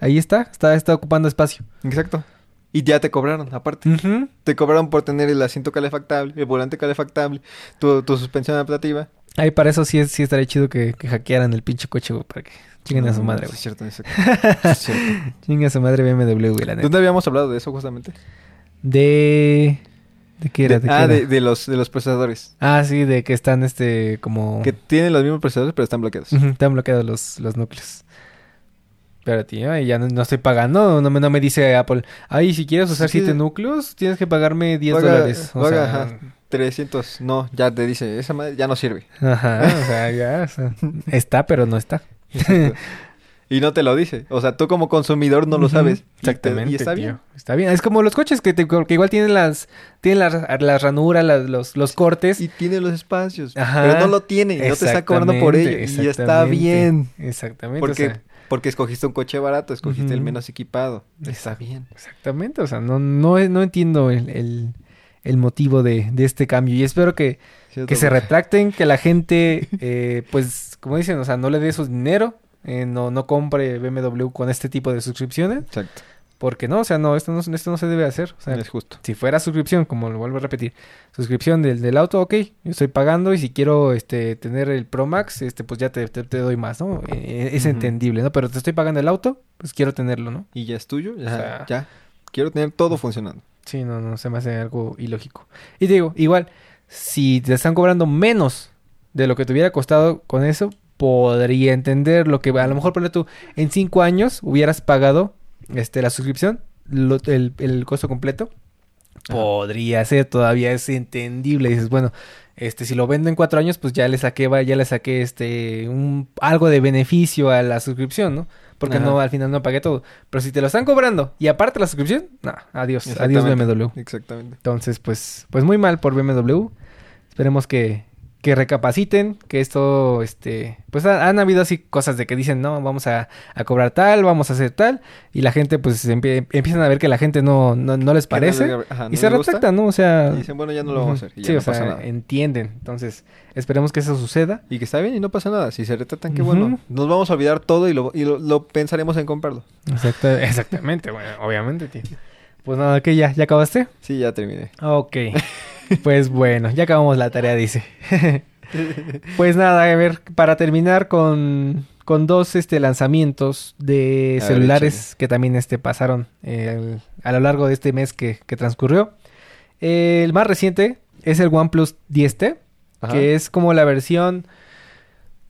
ahí está, está, está ocupando espacio. Exacto. Y ya te cobraron, aparte. Te cobraron por tener el asiento calefactable, el volante calefactable, tu, tu suspensión adaptativa. Ahí para eso sí, es- sí estaría chido que, que hackearan el pinche coche, güey, para que chinguen a su madre, güey. Es cierto, (laughs) es cierto. Es cierto. Chinguen a su madre BMW, güey, la neta. ¿Dónde habíamos hablado de eso justamente? De... ¿De qué era? De- ¿De qué ah, era? de, de los, de los procesadores. Ah, sí, de que están, este, como... Que tienen los mismos procesadores, pero están bloqueados. Están bloqueados los, los núcleos. Pero tío, ya no, no estoy pagando, no me, no me dice Apple, ay, si quieres usar Sí, 7 sí. núcleos, tienes que pagarme 10 Paga- dólares. O paga, sea, ajá, 300. No, ya te dice, esa madre ya no sirve. Ajá, o sea, (laughs) ya, o sea, está, pero no está. Exacto. (laughs) y no te lo dice. O sea, tú como consumidor no lo sabes. Y te- Exactamente. Y, está tío, bien. Está bien. Es como los coches que, te- que igual tienen las, tienen las, las ranuras, las- los, los cortes. Y tiene los espacios. Ajá. Pero no lo tiene. No te está cobrando por ello. Y está bien. Exactamente. Porque, o sea, porque escogiste un coche barato, escogiste el menos equipado. Está bien. Exactamente, o sea, no, no, no entiendo el, el, el motivo de, de este cambio y espero que, ¿Cierto? que se retracten, que la gente, (laughs) eh, pues, como dicen, o sea, no le dé su dinero, eh, no, no compre BMW con este tipo de suscripciones, Exacto. porque no, o sea, no, esto no, esto no se debe hacer, o sea, es justo. si fuera suscripción, como lo vuelvo a repetir, suscripción del, del auto, ok, yo estoy pagando y si quiero este tener el Pro Max, este pues ya te, te, te doy más, ¿no? Eh, es Ujú. entendible, ¿no? Pero te estoy pagando el auto, pues quiero tenerlo, ¿no? Y ya es tuyo. Ya. O sea- ya. Quiero tener todo funcionando. Sí, no, no, se me hace algo ilógico. Y te digo, igual, si te están cobrando menos de lo que te hubiera costado con eso, podría entender lo que a lo mejor ponle tú en cinco años hubieras pagado este la suscripción, lo- el, el costo completo. podría ser, todavía es entendible. dices, bueno, este, si lo vendo en cuatro años, pues ya le saqué, ya le saqué este, un, algo de beneficio a la suscripción, ¿no? Porque Ajá. no, al final no pagué todo. Pero si te lo están cobrando y aparte la suscripción, no, adiós, adiós. BMW. Exactamente. Entonces, pues, pues muy mal por BMW. Esperemos que, que recapaciten, que esto, este, pues ha- han habido así cosas de que dicen, no, vamos a, a cobrar tal, vamos a hacer tal, y la gente, pues, empie- empiezan a ver que la gente no, no, no les Que no le- parece, y se retractan, ¿no? O sea... Y dicen, bueno, ya no lo vamos a hacer. Y ya sí, no o sea, pasa nada. entienden. Entonces, esperemos que eso suceda. Y que está bien y no pasa nada. Si se retratan, qué bueno. Nos vamos a olvidar todo y lo, y lo, lo pensaremos en comprarlo. Exacta- (laughs) exactamente, bueno, obviamente, tío. Pues nada, que ya, ¿ya acabaste? Sí, ya terminé. Ok. (laughs) (laughs) Pues bueno, ya acabamos la tarea, dice. (laughs) pues nada, a ver, para terminar con, con dos este, lanzamientos de A celulares que también este, pasaron eh, a lo largo de este mes que, que transcurrió. el más reciente es el OnePlus 10T, Ajá. que es como la versión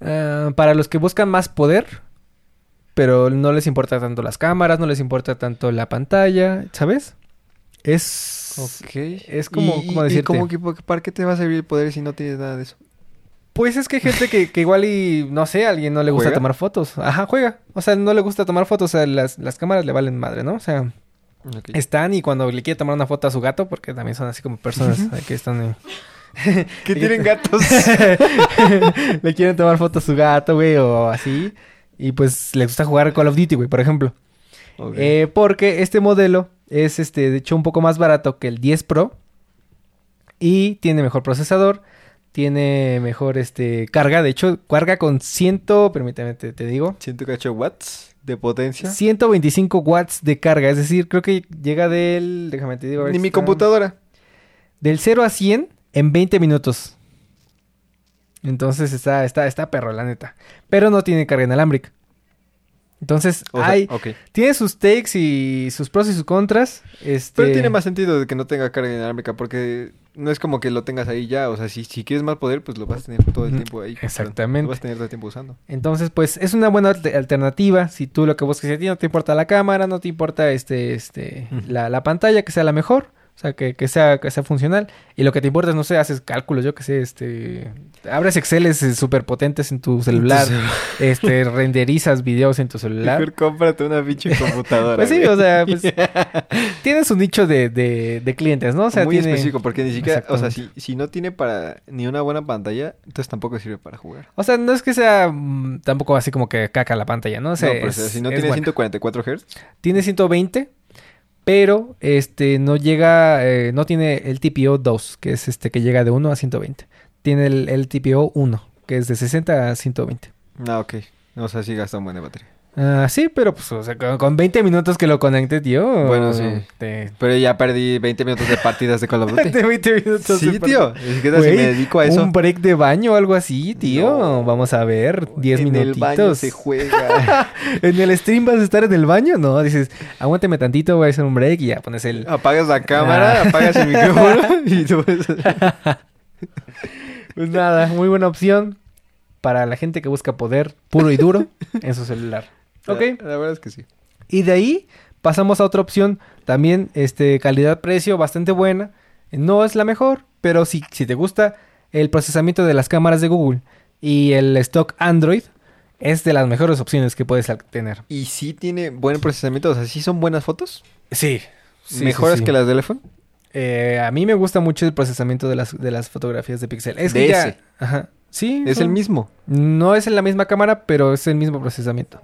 ah, para los que buscan más poder, pero no les importa tanto las cámaras, no les importa tanto la pantalla, ¿sabes? Es... Ok. Es como- ¿Y, ¿cómo y- y decirte? cómo que- ¿Para qué te va a servir el poder si no tienes nada de eso? Pues es que hay gente que, que igual y, no sé, a alguien no le gusta ¿Juega? tomar fotos. Ajá, juega. O sea, no le gusta tomar fotos. O sea, las, las cámaras le valen madre, ¿no? O sea, están y cuando le quiere tomar una foto a su gato, porque también son así como personas eh, que están... eh, (laughs) ¿Qué (laughs) tienen gatos? (laughs) le quieren tomar foto a su gato, güey, o así. Y pues le gusta jugar Call of Duty, güey, por ejemplo. Eh, porque este modelo es, este, de hecho, un poco más barato que el 10 Pro. Y tiene mejor procesador. Tiene mejor, este, carga. De hecho, carga con 100, permíteme, te, te digo. 108 watts de potencia. 125 watts de carga. Es decir, creo que llega del... Déjame te digo. a ver Ni si mi está- computadora. Del 0 a 100 en 20 minutos. Entonces está, está, está perro, la neta. Pero no tiene carga inalámbrica. Entonces, O sea, hay, tiene sus takes y sus pros y sus contras. Este... Pero tiene más sentido de que no tenga carga inalámbrica porque no es como que lo tengas ahí ya. O sea, si, si quieres más poder, pues lo vas a tener todo el tiempo ahí. exactamente. Lo vas a tener todo el tiempo usando. Entonces, pues, es una buena alter- alternativa. Si tú lo que buscas, a ti no te importa la cámara, no te importa este, este, la, la pantalla, que sea la mejor. O sea, que, que sea, que sea funcional. Y lo que te importa es, no sé, haces cálculos, yo que sé, este... Abres Exceles súper potentes en tu celular. este, renderizas videos en tu celular. Mejor cómprate una pinche (laughs) computadora. Pues sí, güey. o sea, pues... (laughs) tienes un nicho de, de, de clientes, ¿no? O sea, Muy tiene... específico, porque ni siquiera, o sea, si, si no tiene para ni una buena pantalla, entonces tampoco sirve para jugar. O sea, no es que sea mm, tampoco así como que caca la pantalla, ¿no? O sea, no, pero o sea, es- si no tiene buena. 144 Hz, Tiene 120, pero este no llega, eh, no tiene el TPO 2, que es este que llega de 1 a 120. Tiene el, el TPO 1, que es de 60 a 120. no, ok. O sea, sí gasta un buen de batería. Ah, sí, pero pues, o sea, con, con 20 minutos que lo conecte, tío. Bueno, sí. Te... Pero ya perdí 20 minutos de partidas de Call of (laughs) Duty. de 20 minutos. sí, de tío. Es que si Güey, me dedico a eso. Un break de baño o algo así, tío. No. Vamos a ver, 10 en minutitos. el baño se juega. (laughs) ¿En el stream vas a estar en el baño? No, dices, aguánteme tantito, voy a hacer un break y ya pones el... apagas la cámara, Ah. apagas el micrófono (laughs) y tú ves- Pues nada, muy buena opción para la gente que busca poder puro y duro en su celular. Ok. La, la verdad es que sí. Y de ahí pasamos a otra opción, también este calidad-precio bastante buena. No es la mejor, pero si, si te gusta el procesamiento de las cámaras de Google y el stock Android, es de las mejores opciones que puedes tener. Y sí tiene buen procesamiento, o sea, sí son buenas fotos. Sí. Mejores que las del iPhone. Eh, a mí me gusta mucho el procesamiento de las, de las fotografías de Pixel. Es De que ya- ese. Ajá. Sí. Es son- el mismo. No es en la misma cámara, pero es el mismo procesamiento.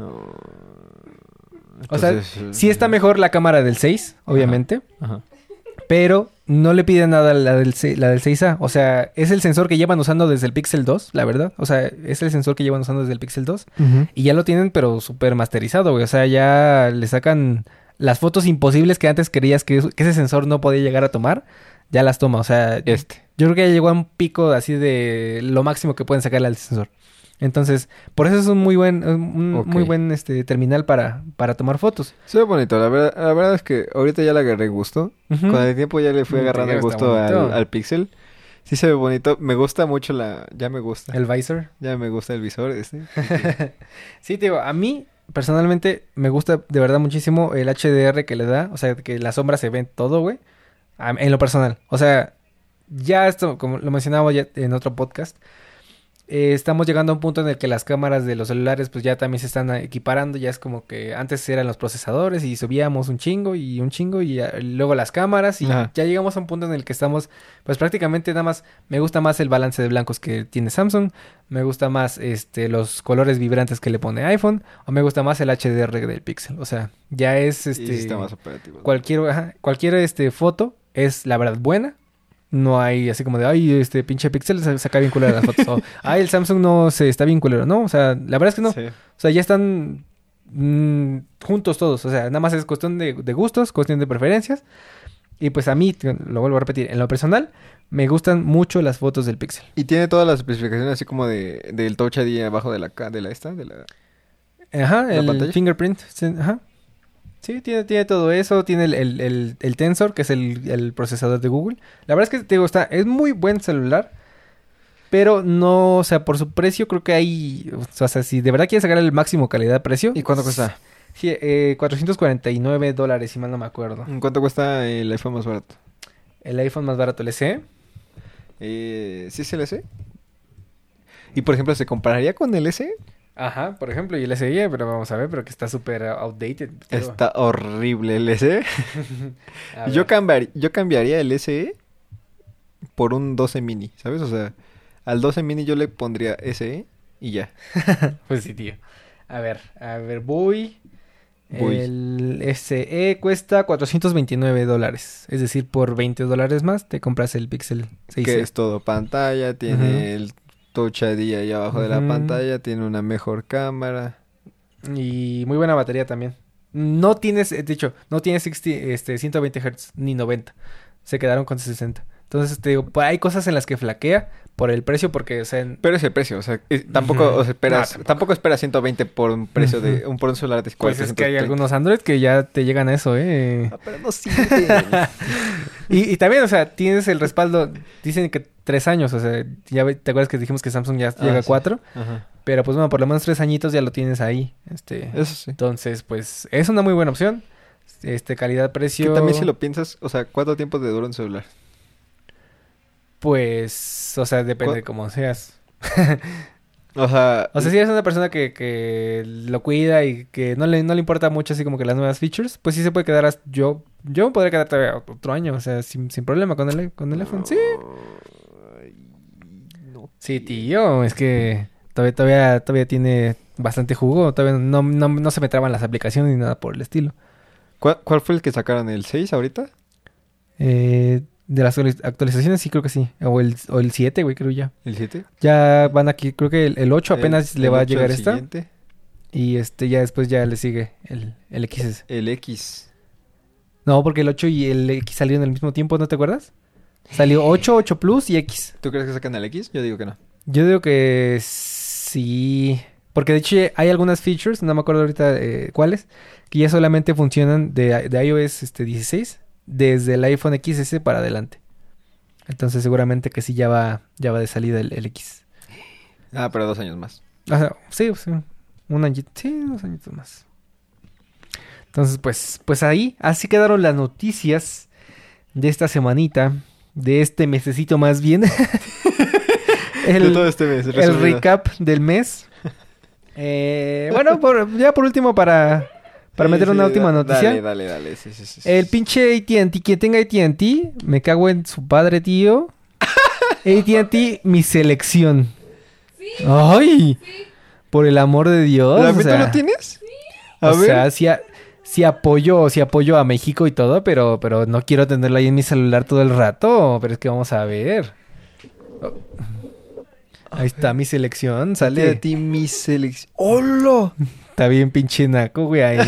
O sea, Entonces, sí está mejor la cámara del 6, obviamente, Ajá. pero no le pide nada la del, la del 6A. O sea, es el sensor que llevan usando desde el Pixel 2, la verdad. O sea, es el sensor que llevan usando desde el Pixel 2. Y ya lo tienen, pero súper masterizado, güey. O sea, ya le sacan las fotos imposibles que antes creías que, que ese sensor no podía llegar a tomar. Ya las toma. O sea, Este. yo creo que ya llegó a un pico así de lo máximo que pueden sacarle al sensor. Entonces, por eso es un muy buen, un muy buen este terminal para, para tomar fotos. Se ve bonito, la verdad, la verdad es que ahorita ya le agarré gusto. Con el tiempo ya le fui Mm, agarrando el gusto al, Pixel. Sí se ve bonito. Me gusta mucho la... Ya me gusta. El visor. Ya me gusta el visor este. sí, (laughs) te digo, a mí personalmente me gusta de verdad muchísimo el HDR que le da. O sea, que la sombra se ve en todo, güey. En lo personal. O sea, ya esto, como lo mencionaba ya en otro podcast, eh, estamos llegando a un punto en el que las cámaras de los celulares pues ya también se están equiparando, ya es como que antes eran los procesadores y subíamos un chingo y un chingo y ya- luego las cámaras y Ajá. ya llegamos a un punto en el que estamos pues prácticamente nada más me gusta más el balance de blancos que tiene Samsung, me gusta más este los colores vibrantes que le pone iPhone o me gusta más el HDR del Pixel, o sea, ya es Y este sistemas operativos. cualquier ajá, cualquier este foto es la verdad buena. No hay así como de, ay, este pinche Pixel se saca bien culero las fotos. O, (laughs) ay, el Samsung no se está bien culero. No, o sea, la verdad es que no. Sí. O sea, ya están mm, juntos todos. O sea, nada más es cuestión de, de gustos, cuestión de preferencias. Y pues a mí, lo vuelvo a repetir, en lo personal, me gustan mucho las fotos del Pixel. Y tiene todas las especificaciones así como de, del touch ID abajo de la, de la esta, de la... Ajá, ¿La el pantalla? fingerprint. sí, Ajá. Sí, tiene, tiene todo eso. Tiene el, el, el- el Tensor, que es el, el procesador de Google. La verdad es que te digo, está, es muy buen celular. Pero no, o sea, por su precio creo que hay... O sea, si de verdad quieres sacar el máximo calidad-precio... ¿Y cuánto cuesta? Sí, eh, 449 dólares, si mal no me acuerdo. ¿En ¿Cuánto cuesta el iPhone más barato? El iPhone más barato, el SE. Eh, ¿Sí es el S? Y por ejemplo, ¿se compararía con el S? Ajá, por ejemplo, y el SE, pero vamos a ver, pero que está súper outdated. pero- Está horrible el S. (laughs) a Yo, cambiar- yo cambiaría el SE por un 12 mini, ¿sabes? O sea, al 12 mini yo le pondría SE y ya. (laughs) Pues sí, tío. A ver, a ver, voy. Voy. El SE cuesta 429 dólares. Es decir, por 20 dólares más te compras el Pixel 6. Que es todo pantalla, tiene el touch ID ahí abajo de la pantalla, tiene una mejor cámara. Y muy buena batería también. No tienes, eh, de hecho, no tienes 60, este, 120 Hz ni 90. Se quedaron con 60. Entonces, te digo, pues, hay cosas en las que flaquea por el precio, porque, o sea, en- Pero es el precio, o sea, es- tampoco, o sea, esperas, No, tampoco. tampoco. esperas 120 por un precio de, un por un celular de pues 400, es que hay 130. algunos Android que ya te llegan a eso, ¿eh? Ah, pero no. (laughs) Y, y también, o sea, tienes el respaldo, dicen que tres años, o sea, ya te acuerdas que dijimos que Samsung ya llega a sí. cuatro, Ajá. pero pues bueno, por lo menos tres añitos ya lo tienes ahí, este, Eso sí. entonces, pues, es una muy buena opción, este, Que calidad-precio, también si lo piensas, o sea, ¿cuánto tiempo te dura un celular? Pues, o sea, depende ¿Cuál- de cómo seas. (laughs) O sea, O sea, si eres una persona que, que lo cuida y que no le, no le importa mucho así como que las nuevas features, pues sí se puede quedar, hasta- yo, yo me podría quedar todavía otro año, o sea, sin, sin problema con el, con el iPhone, sí. No. Sí, tío, es que todavía, todavía, todavía tiene bastante jugo, todavía no, no, no se me traban las aplicaciones ni nada por el estilo. ¿Cuál, cuál fue el que sacaron? ¿El 6 ahorita? Eh, de las actualiz- actualizaciones sí creo que sí, o el, o el 7, güey, creo ya. ¿El 7? Ya van aquí, creo que el, el 8 apenas El- le va a 8 llegar esta. siguiente. Y este ya después ya le sigue el, el XS. El X. No, porque el 8 y el X salieron al mismo tiempo, ¿no te acuerdas? Salió 8, 8 Plus y X. ¿Tú crees que sacan el X? Yo digo que no. Yo digo que sí. Porque de hecho hay algunas features, no me acuerdo ahorita eh, cuáles, que ya solamente funcionan de, de iOS este, 16 desde el iPhone XS para adelante. Entonces seguramente que sí ya va, ya va de salida el, el X. Ah, pero dos años más. O sea, sí, sí, un añito, sí, dos añitos más. Entonces, pues, pues ahí, así quedaron las noticias de esta semanita, de este mesecito más bien. (laughs) de todo este mes. el recap del mes. Eh, bueno, por- ya por último, para, para Sí, meter sí, una última da- noticia. Dale, dale, dale. Sí, sí, sí, sí. El pinche ATT, quien tenga ATT, me cago en su padre, tío. (laughs) ATT, mi selección. Sí, ¡Ay! sí. Por el amor de Dios. ¿La o tú sea, lo tienes? A o ver. sea, a- sí apoyo, sí apoyo a México y todo, pero, pero no quiero tenerlo ahí en mi celular todo el rato. Pero es que vamos a ver. Oh. Ahí está mi selección, de sale. ti mi selección. ¡Hola! Está bien pinche naco, güey, ahí.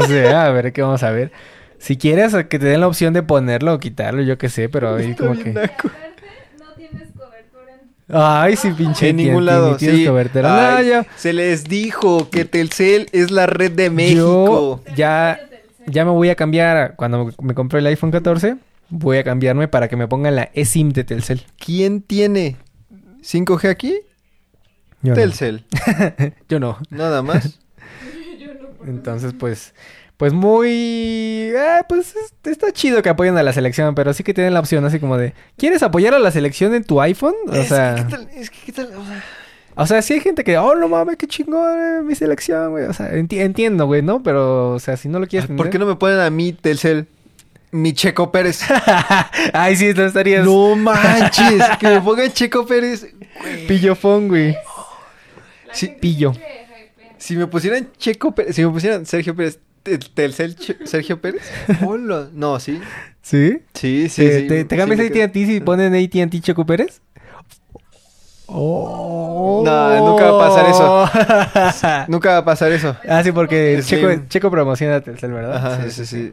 o sea, a ver qué vamos a ver. Si quieres que te den la opción de ponerlo o quitarlo, yo qué sé, pero ahí Está como bien que... naco. Aparte, no tienes cobertura en... Ay, sí, pinche En ningún ni lado, sí. cobertura. Ay, No, yo- Se les dijo que Telcel es la red de Yo México. ya, ya me voy a cambiar, cuando me compré el iPhone 14, voy a cambiarme para que me pongan la eSIM de Telcel. ¿Quién tiene 5G aquí? Yo no. Telcel. (laughs) Yo no. Nada más. Yo (laughs) no, Entonces, pues, pues muy... eh, pues es- está chido que apoyen a la selección, pero sí que tienen la opción así como de... ¿Quieres apoyar a la selección en tu iPhone? O Es sea... que, ¿qué tal? Es que, ¿qué tal? O sea, O sea, sí hay gente que, oh, no mames, qué chingón, eh, mi selección, güey. O sea, enti- entiendo, güey, ¿no? Pero, o sea, si no lo quieres ¿Por qué no me ponen a mí, Telcel, mi Checo Pérez? (laughs) Ay, sí, no estarías no manches, que me pongan Checo Pérez. güey. pillofón, güey. Sí, gente pillo. Si me pusieran Checo Pérez, si me pusieran Sergio Pérez, Tel- Telcel Sergio Pérez. Hola. No, sí. ¿Sí? Sí, sí, ¿Te, sí. te, te sí cambias quedo- AT&T si ponen AT&T Checo Pérez? Oh. No, nunca va a pasar eso. (laughs) Nunca va a pasar eso. ah, sí, porque Sí. Checo, Checo promociona Telcel, ¿verdad? Ajá, sí, sí.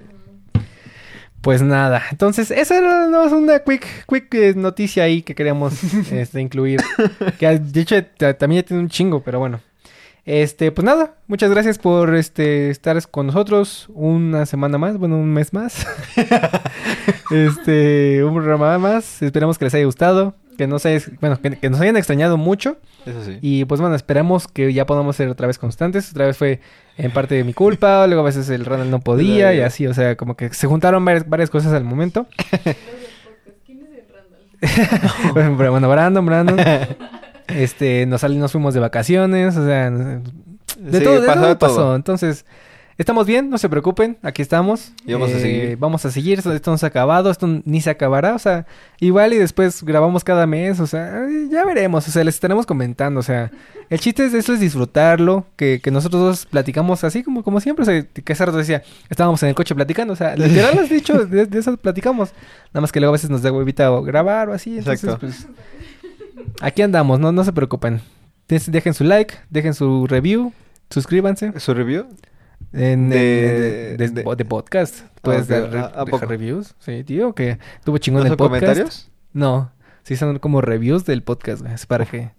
Pues nada, entonces esa era una quick, quick eh, noticia ahí que queríamos (laughs) este, incluir. Que de hecho ta- también ya tiene un chingo, pero bueno. Este, pues nada, muchas gracias por este estar con nosotros una semana más, bueno, un mes más. (laughs) este, un programa más. Esperamos que les haya gustado, que no se, bueno, que, que nos hayan extrañado mucho. Eso sí. Y pues bueno, esperamos que ya podamos ser otra vez constantes. Otra vez fue en parte de mi culpa, (laughs) luego a veces el Ronald no podía y así, o sea, como que se juntaron varias, varias cosas al momento. ¿Quién es el Randall? Bueno, Brandon, Brandon. (laughs) Este, nos, sal- nos fuimos de vacaciones, o sea, de Sí, todo, de pasó todo pasó. Entonces, estamos bien, no se preocupen, aquí estamos. Y vamos a Eh, seguir. Vamos a seguir, esto, esto no se ha acabado, esto ni se acabará, o sea, igual y después grabamos cada mes, o sea, eh, ya veremos, o sea, les estaremos comentando, o sea, el chiste es eso es disfrutarlo, que, que nosotros dos platicamos así como, como siempre, o sea, que hace rato decía, estábamos en el coche platicando, o sea, literal has dicho, de, de eso platicamos, nada más que luego a veces nos da huevita grabar o así, entonces Exacto. pues aquí andamos, no, no se preocupen. Dejen su like, dejen su review, suscríbanse ¿Su review? en De- de, de- de podcast. Puedes ok, dar ¿a- a dejar poco? reviews. Sí, tío, que tuvo chingón ¿No el son podcast. comentarios? No, sí son como reviews del podcast, güey. Es para que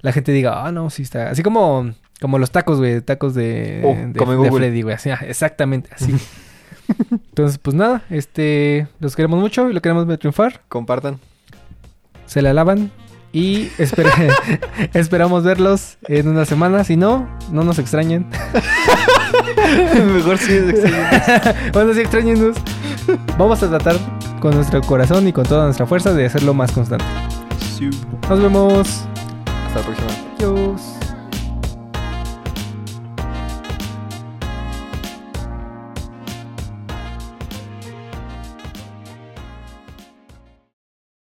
la gente diga, ah, no, sí está. Así como, como los tacos, güey, tacos de, Oh, de. Freddy, güey. Así, ah, exactamente, así. (laughs) Entonces, pues nada, este, los queremos mucho y lo queremos ver triunfar. Compartan. Se la lavan y (laughs) esperamos verlos en una semana. Si no, no nos extrañen. (laughs) Mejor sí excelente. bueno, sí, extrañenos. Vamos a tratar con nuestro corazón y con toda nuestra fuerza de hacerlo más constante. Sí. Nos vemos. Hasta la próxima. Adiós.